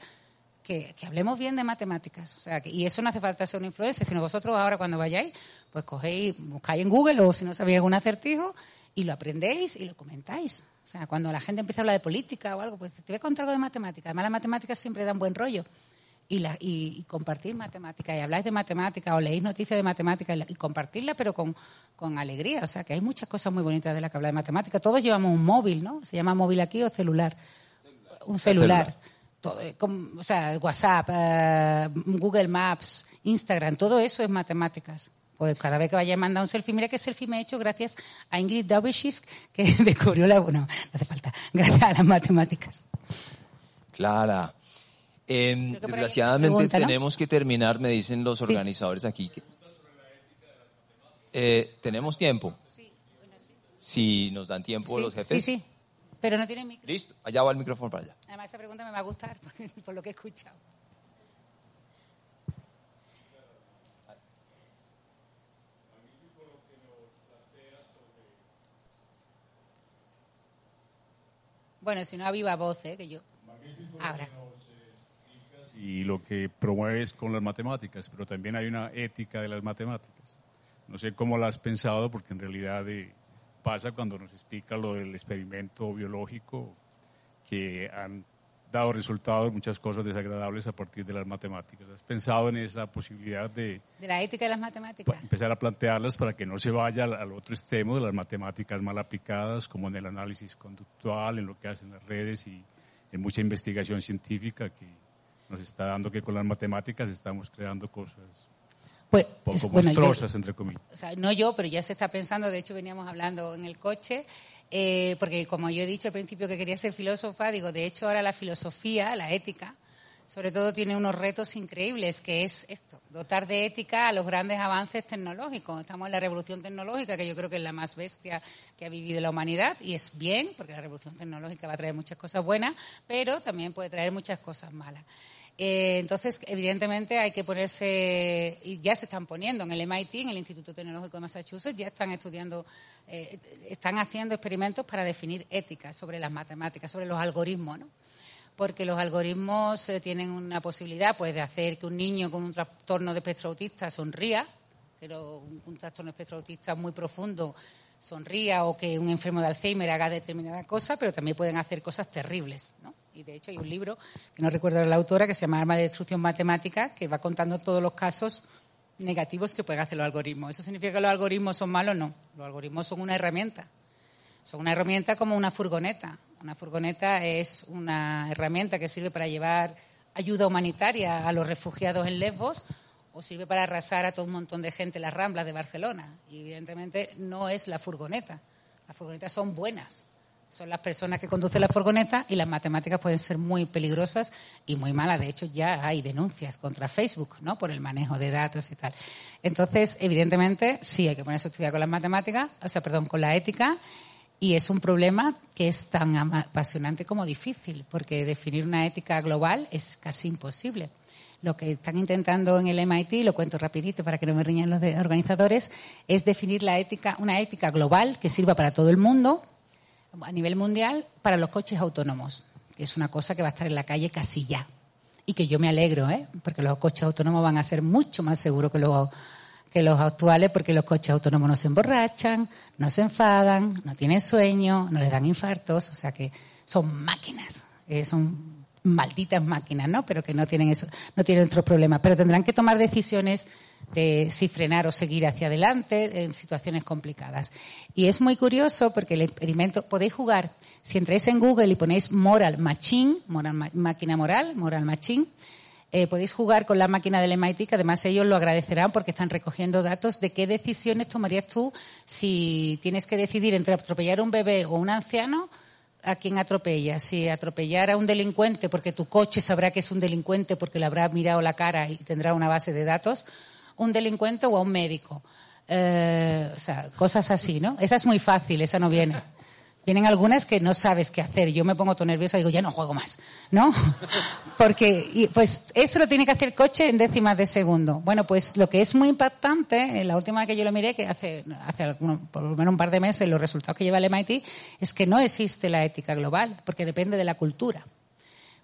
que, hablemos bien de matemáticas. O sea, que- y eso no hace falta ser un influencer, sino vosotros ahora cuando vayáis, pues cogéis, buscáis en Google o si no sabéis algún acertijo y lo aprendéis y lo comentáis. O sea, cuando la gente empieza a hablar de política o algo, pues te voy a contar algo de matemáticas. Además, las matemáticas siempre dan buen rollo. Y, la, y, compartir matemáticas, y habláis de matemáticas, o leéis noticias de matemáticas, y, y compartirla, pero con, con alegría. O sea, que hay muchas cosas muy bonitas de las que hablar de matemáticas. Todos llevamos un móvil, ¿no? Se llama móvil aquí o celular. Un celular. celular. Todo, eh, o sea, WhatsApp, eh, Google Maps, Instagram, todo eso es matemáticas. Pues cada vez que vaya a mandar un selfie, mira qué selfie me he hecho gracias a Ingrid Daubeschis, que descubrió la... Bueno, no hace falta. Gracias a las matemáticas. Clara. Em, desgraciadamente pregunta, ¿no? tenemos que terminar, me dicen los Sí. organizadores aquí. que- Eh, ¿Tenemos tiempo? Si nos dan tiempo los Sí, jefes. Sí, sí. Pero no tiene micro. Listo, allá va el micrófono para allá. Además, esa pregunta me va a gustar por, por lo que he escuchado. Bueno, si no, a viva voz, ¿eh? Que yo. Ahora. y lo que promueves con las matemáticas, pero también hay una ética de las matemáticas. No sé cómo la has pensado, porque en realidad eh, pasa cuando nos explica lo del experimento biológico, que han dado resultados, muchas cosas desagradables a partir de las matemáticas. ¿Has pensado en esa posibilidad de De la ética de las matemáticas. empezar a plantearlas para que no se vaya al, al otro extremo de las matemáticas mal aplicadas, como en el análisis conductual, en lo que hacen las redes y en mucha investigación científica que nos está dando que con las matemáticas estamos creando cosas Pues, poco es- bueno, yo- monstruosas, entre comillas. o sea, no yo, pero ya se está pensando, de hecho veníamos hablando en el coche, eh, porque como yo he dicho al principio que quería ser filósofa, digo, de hecho ahora la filosofía, la ética, sobre todo tiene unos retos increíbles, que es esto, dotar de ética a los grandes avances tecnológicos. Estamos en la revolución tecnológica, que yo creo que es la más bestia que ha vivido la humanidad, y es bien, porque la revolución tecnológica va a traer muchas cosas buenas, pero también puede traer muchas cosas malas. Eh, entonces, evidentemente, hay que ponerse, y ya se están poniendo en el MIT, en el Instituto Tecnológico de Massachusetts, ya están estudiando, eh, están haciendo experimentos para definir ética sobre las matemáticas, sobre los algoritmos, ¿no? Porque los algoritmos eh, tienen una posibilidad, pues, de hacer que un niño con un trastorno de espectro autista sonría, pero un, un trastorno de espectro autista muy profundo sonría o que un enfermo de Alzheimer haga determinada cosa, pero también pueden hacer cosas terribles, ¿no? Y de hecho hay un libro, que no recuerdo la autora, que se llama Arma de Destrucción Matemática, que va contando todos los casos negativos que pueden hacer los algoritmos. ¿Eso significa que los algoritmos son malos? No. Los algoritmos son una herramienta. Son una herramienta como una furgoneta. Una furgoneta es una herramienta que sirve para llevar ayuda humanitaria a los refugiados en Lesbos o sirve para arrasar a todo un montón de gente en las ramblas de Barcelona. Y evidentemente no es la furgoneta. Las furgonetas son buenas. Son las personas que conducen la furgoneta y las matemáticas pueden ser muy peligrosas y muy malas. De hecho, ya hay denuncias contra Facebook, ¿no? Por el manejo de datos y tal. Entonces, evidentemente, sí hay que ponerse a estudiar con las matemáticas, o sea, perdón, con la ética. Y es un problema que es tan apasionante como difícil, porque definir una ética global es casi imposible. Lo que están intentando en el MIT, lo cuento rapidito para que no me riñan los organizadores, es definir la ética, una ética global que sirva para todo el mundo, a nivel mundial, para los coches autónomos, que es una cosa que va a estar en la calle casi ya. Y que yo me alegro, ¿eh? porque los coches autónomos van a ser mucho más seguros que los, que los actuales, porque los coches autónomos no se emborrachan, no se enfadan, no tienen sueño, no les dan infartos, o sea que son máquinas, eh, son malditas máquinas, ¿no? Pero que no tienen eso, no tienen otros problemas, pero tendrán que tomar decisiones de si frenar o seguir hacia adelante en situaciones complicadas. Y es muy curioso porque el experimento, podéis jugar, si entráis en Google y ponéis Moral Machine, moral, máquina moral, Moral Machine, eh, podéis jugar con la máquina del MIT, que además ellos lo agradecerán porque están recogiendo datos de qué decisiones tomarías tú si tienes que decidir entre atropellar un bebé o un anciano, a quién atropellas. Si atropellar a un delincuente porque tu coche sabrá que es un delincuente porque le habrá mirado la cara y tendrá una base de datos, un delincuente o a un médico. Eh, o sea, cosas así, ¿no? Esa es muy fácil, esa no viene. Vienen algunas que no sabes qué hacer. Yo me pongo todo nerviosa y digo, ya no juego más, ¿no? Porque, y, pues, eso lo tiene que hacer el coche en décimas de segundo. Bueno, pues lo que es muy impactante, eh, la última vez que yo lo miré, que hace, hace alguno- por lo menos un par de meses, los resultados que lleva el MIT, es que no existe la ética global, porque depende de la cultura.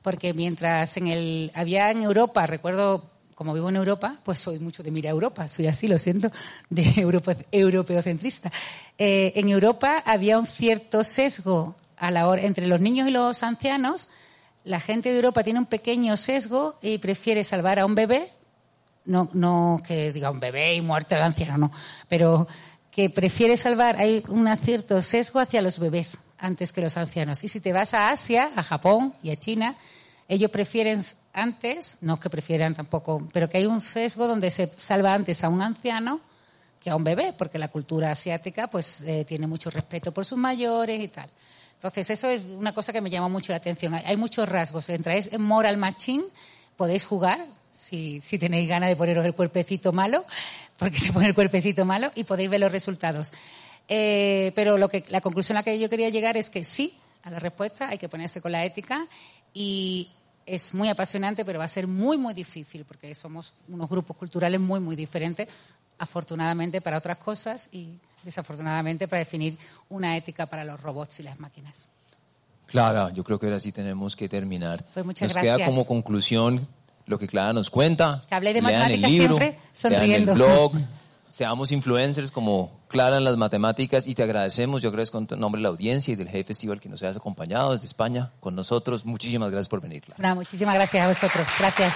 Porque mientras en el, había en Europa, recuerdo, como vivo en Europa, pues soy mucho de mira Europa, soy así, lo siento, de Europa, europeocentrista. Eh, en Europa había un cierto sesgo a la hora, entre los niños y los ancianos, la gente de Europa tiene un pequeño sesgo y prefiere salvar a un bebé, no, no que diga un bebé y muerte al anciano, no, pero que prefiere salvar, hay un cierto sesgo hacia los bebés antes que los ancianos. Y si te vas a Asia, a Japón y a China, ellos prefieren antes, no que prefieran tampoco, pero que hay un sesgo donde se salva antes a un anciano que a un bebé, porque la cultura asiática pues eh, tiene mucho respeto por sus mayores y tal. Entonces, eso es una cosa que me llama mucho la atención. Hay, hay muchos rasgos. Entráis en Moral Machine, podéis jugar, si, si tenéis ganas de poneros el cuerpecito malo, porque te pone el cuerpecito malo, y podéis ver los resultados. Eh, pero lo que, la conclusión a la que yo quería llegar es que sí, a la respuesta hay que ponerse con la ética y es muy apasionante, pero va a ser muy, muy difícil porque somos unos grupos culturales muy, muy diferentes, afortunadamente para otras cosas y desafortunadamente para definir una ética para los robots y las máquinas. Clara, yo creo que ahora sí tenemos que terminar. Pues muchas nos queda como conclusión lo que Clara nos cuenta. Que hablé de matemáticas siempre sonriendo. el blog, seamos influencers como Clara en las matemáticas y te agradecemos, yo agradezco en nombre de la audiencia y del Hey Festival que nos hayas acompañado desde España con nosotros. Muchísimas gracias por venir, muchísimas gracias a vosotros. Gracias.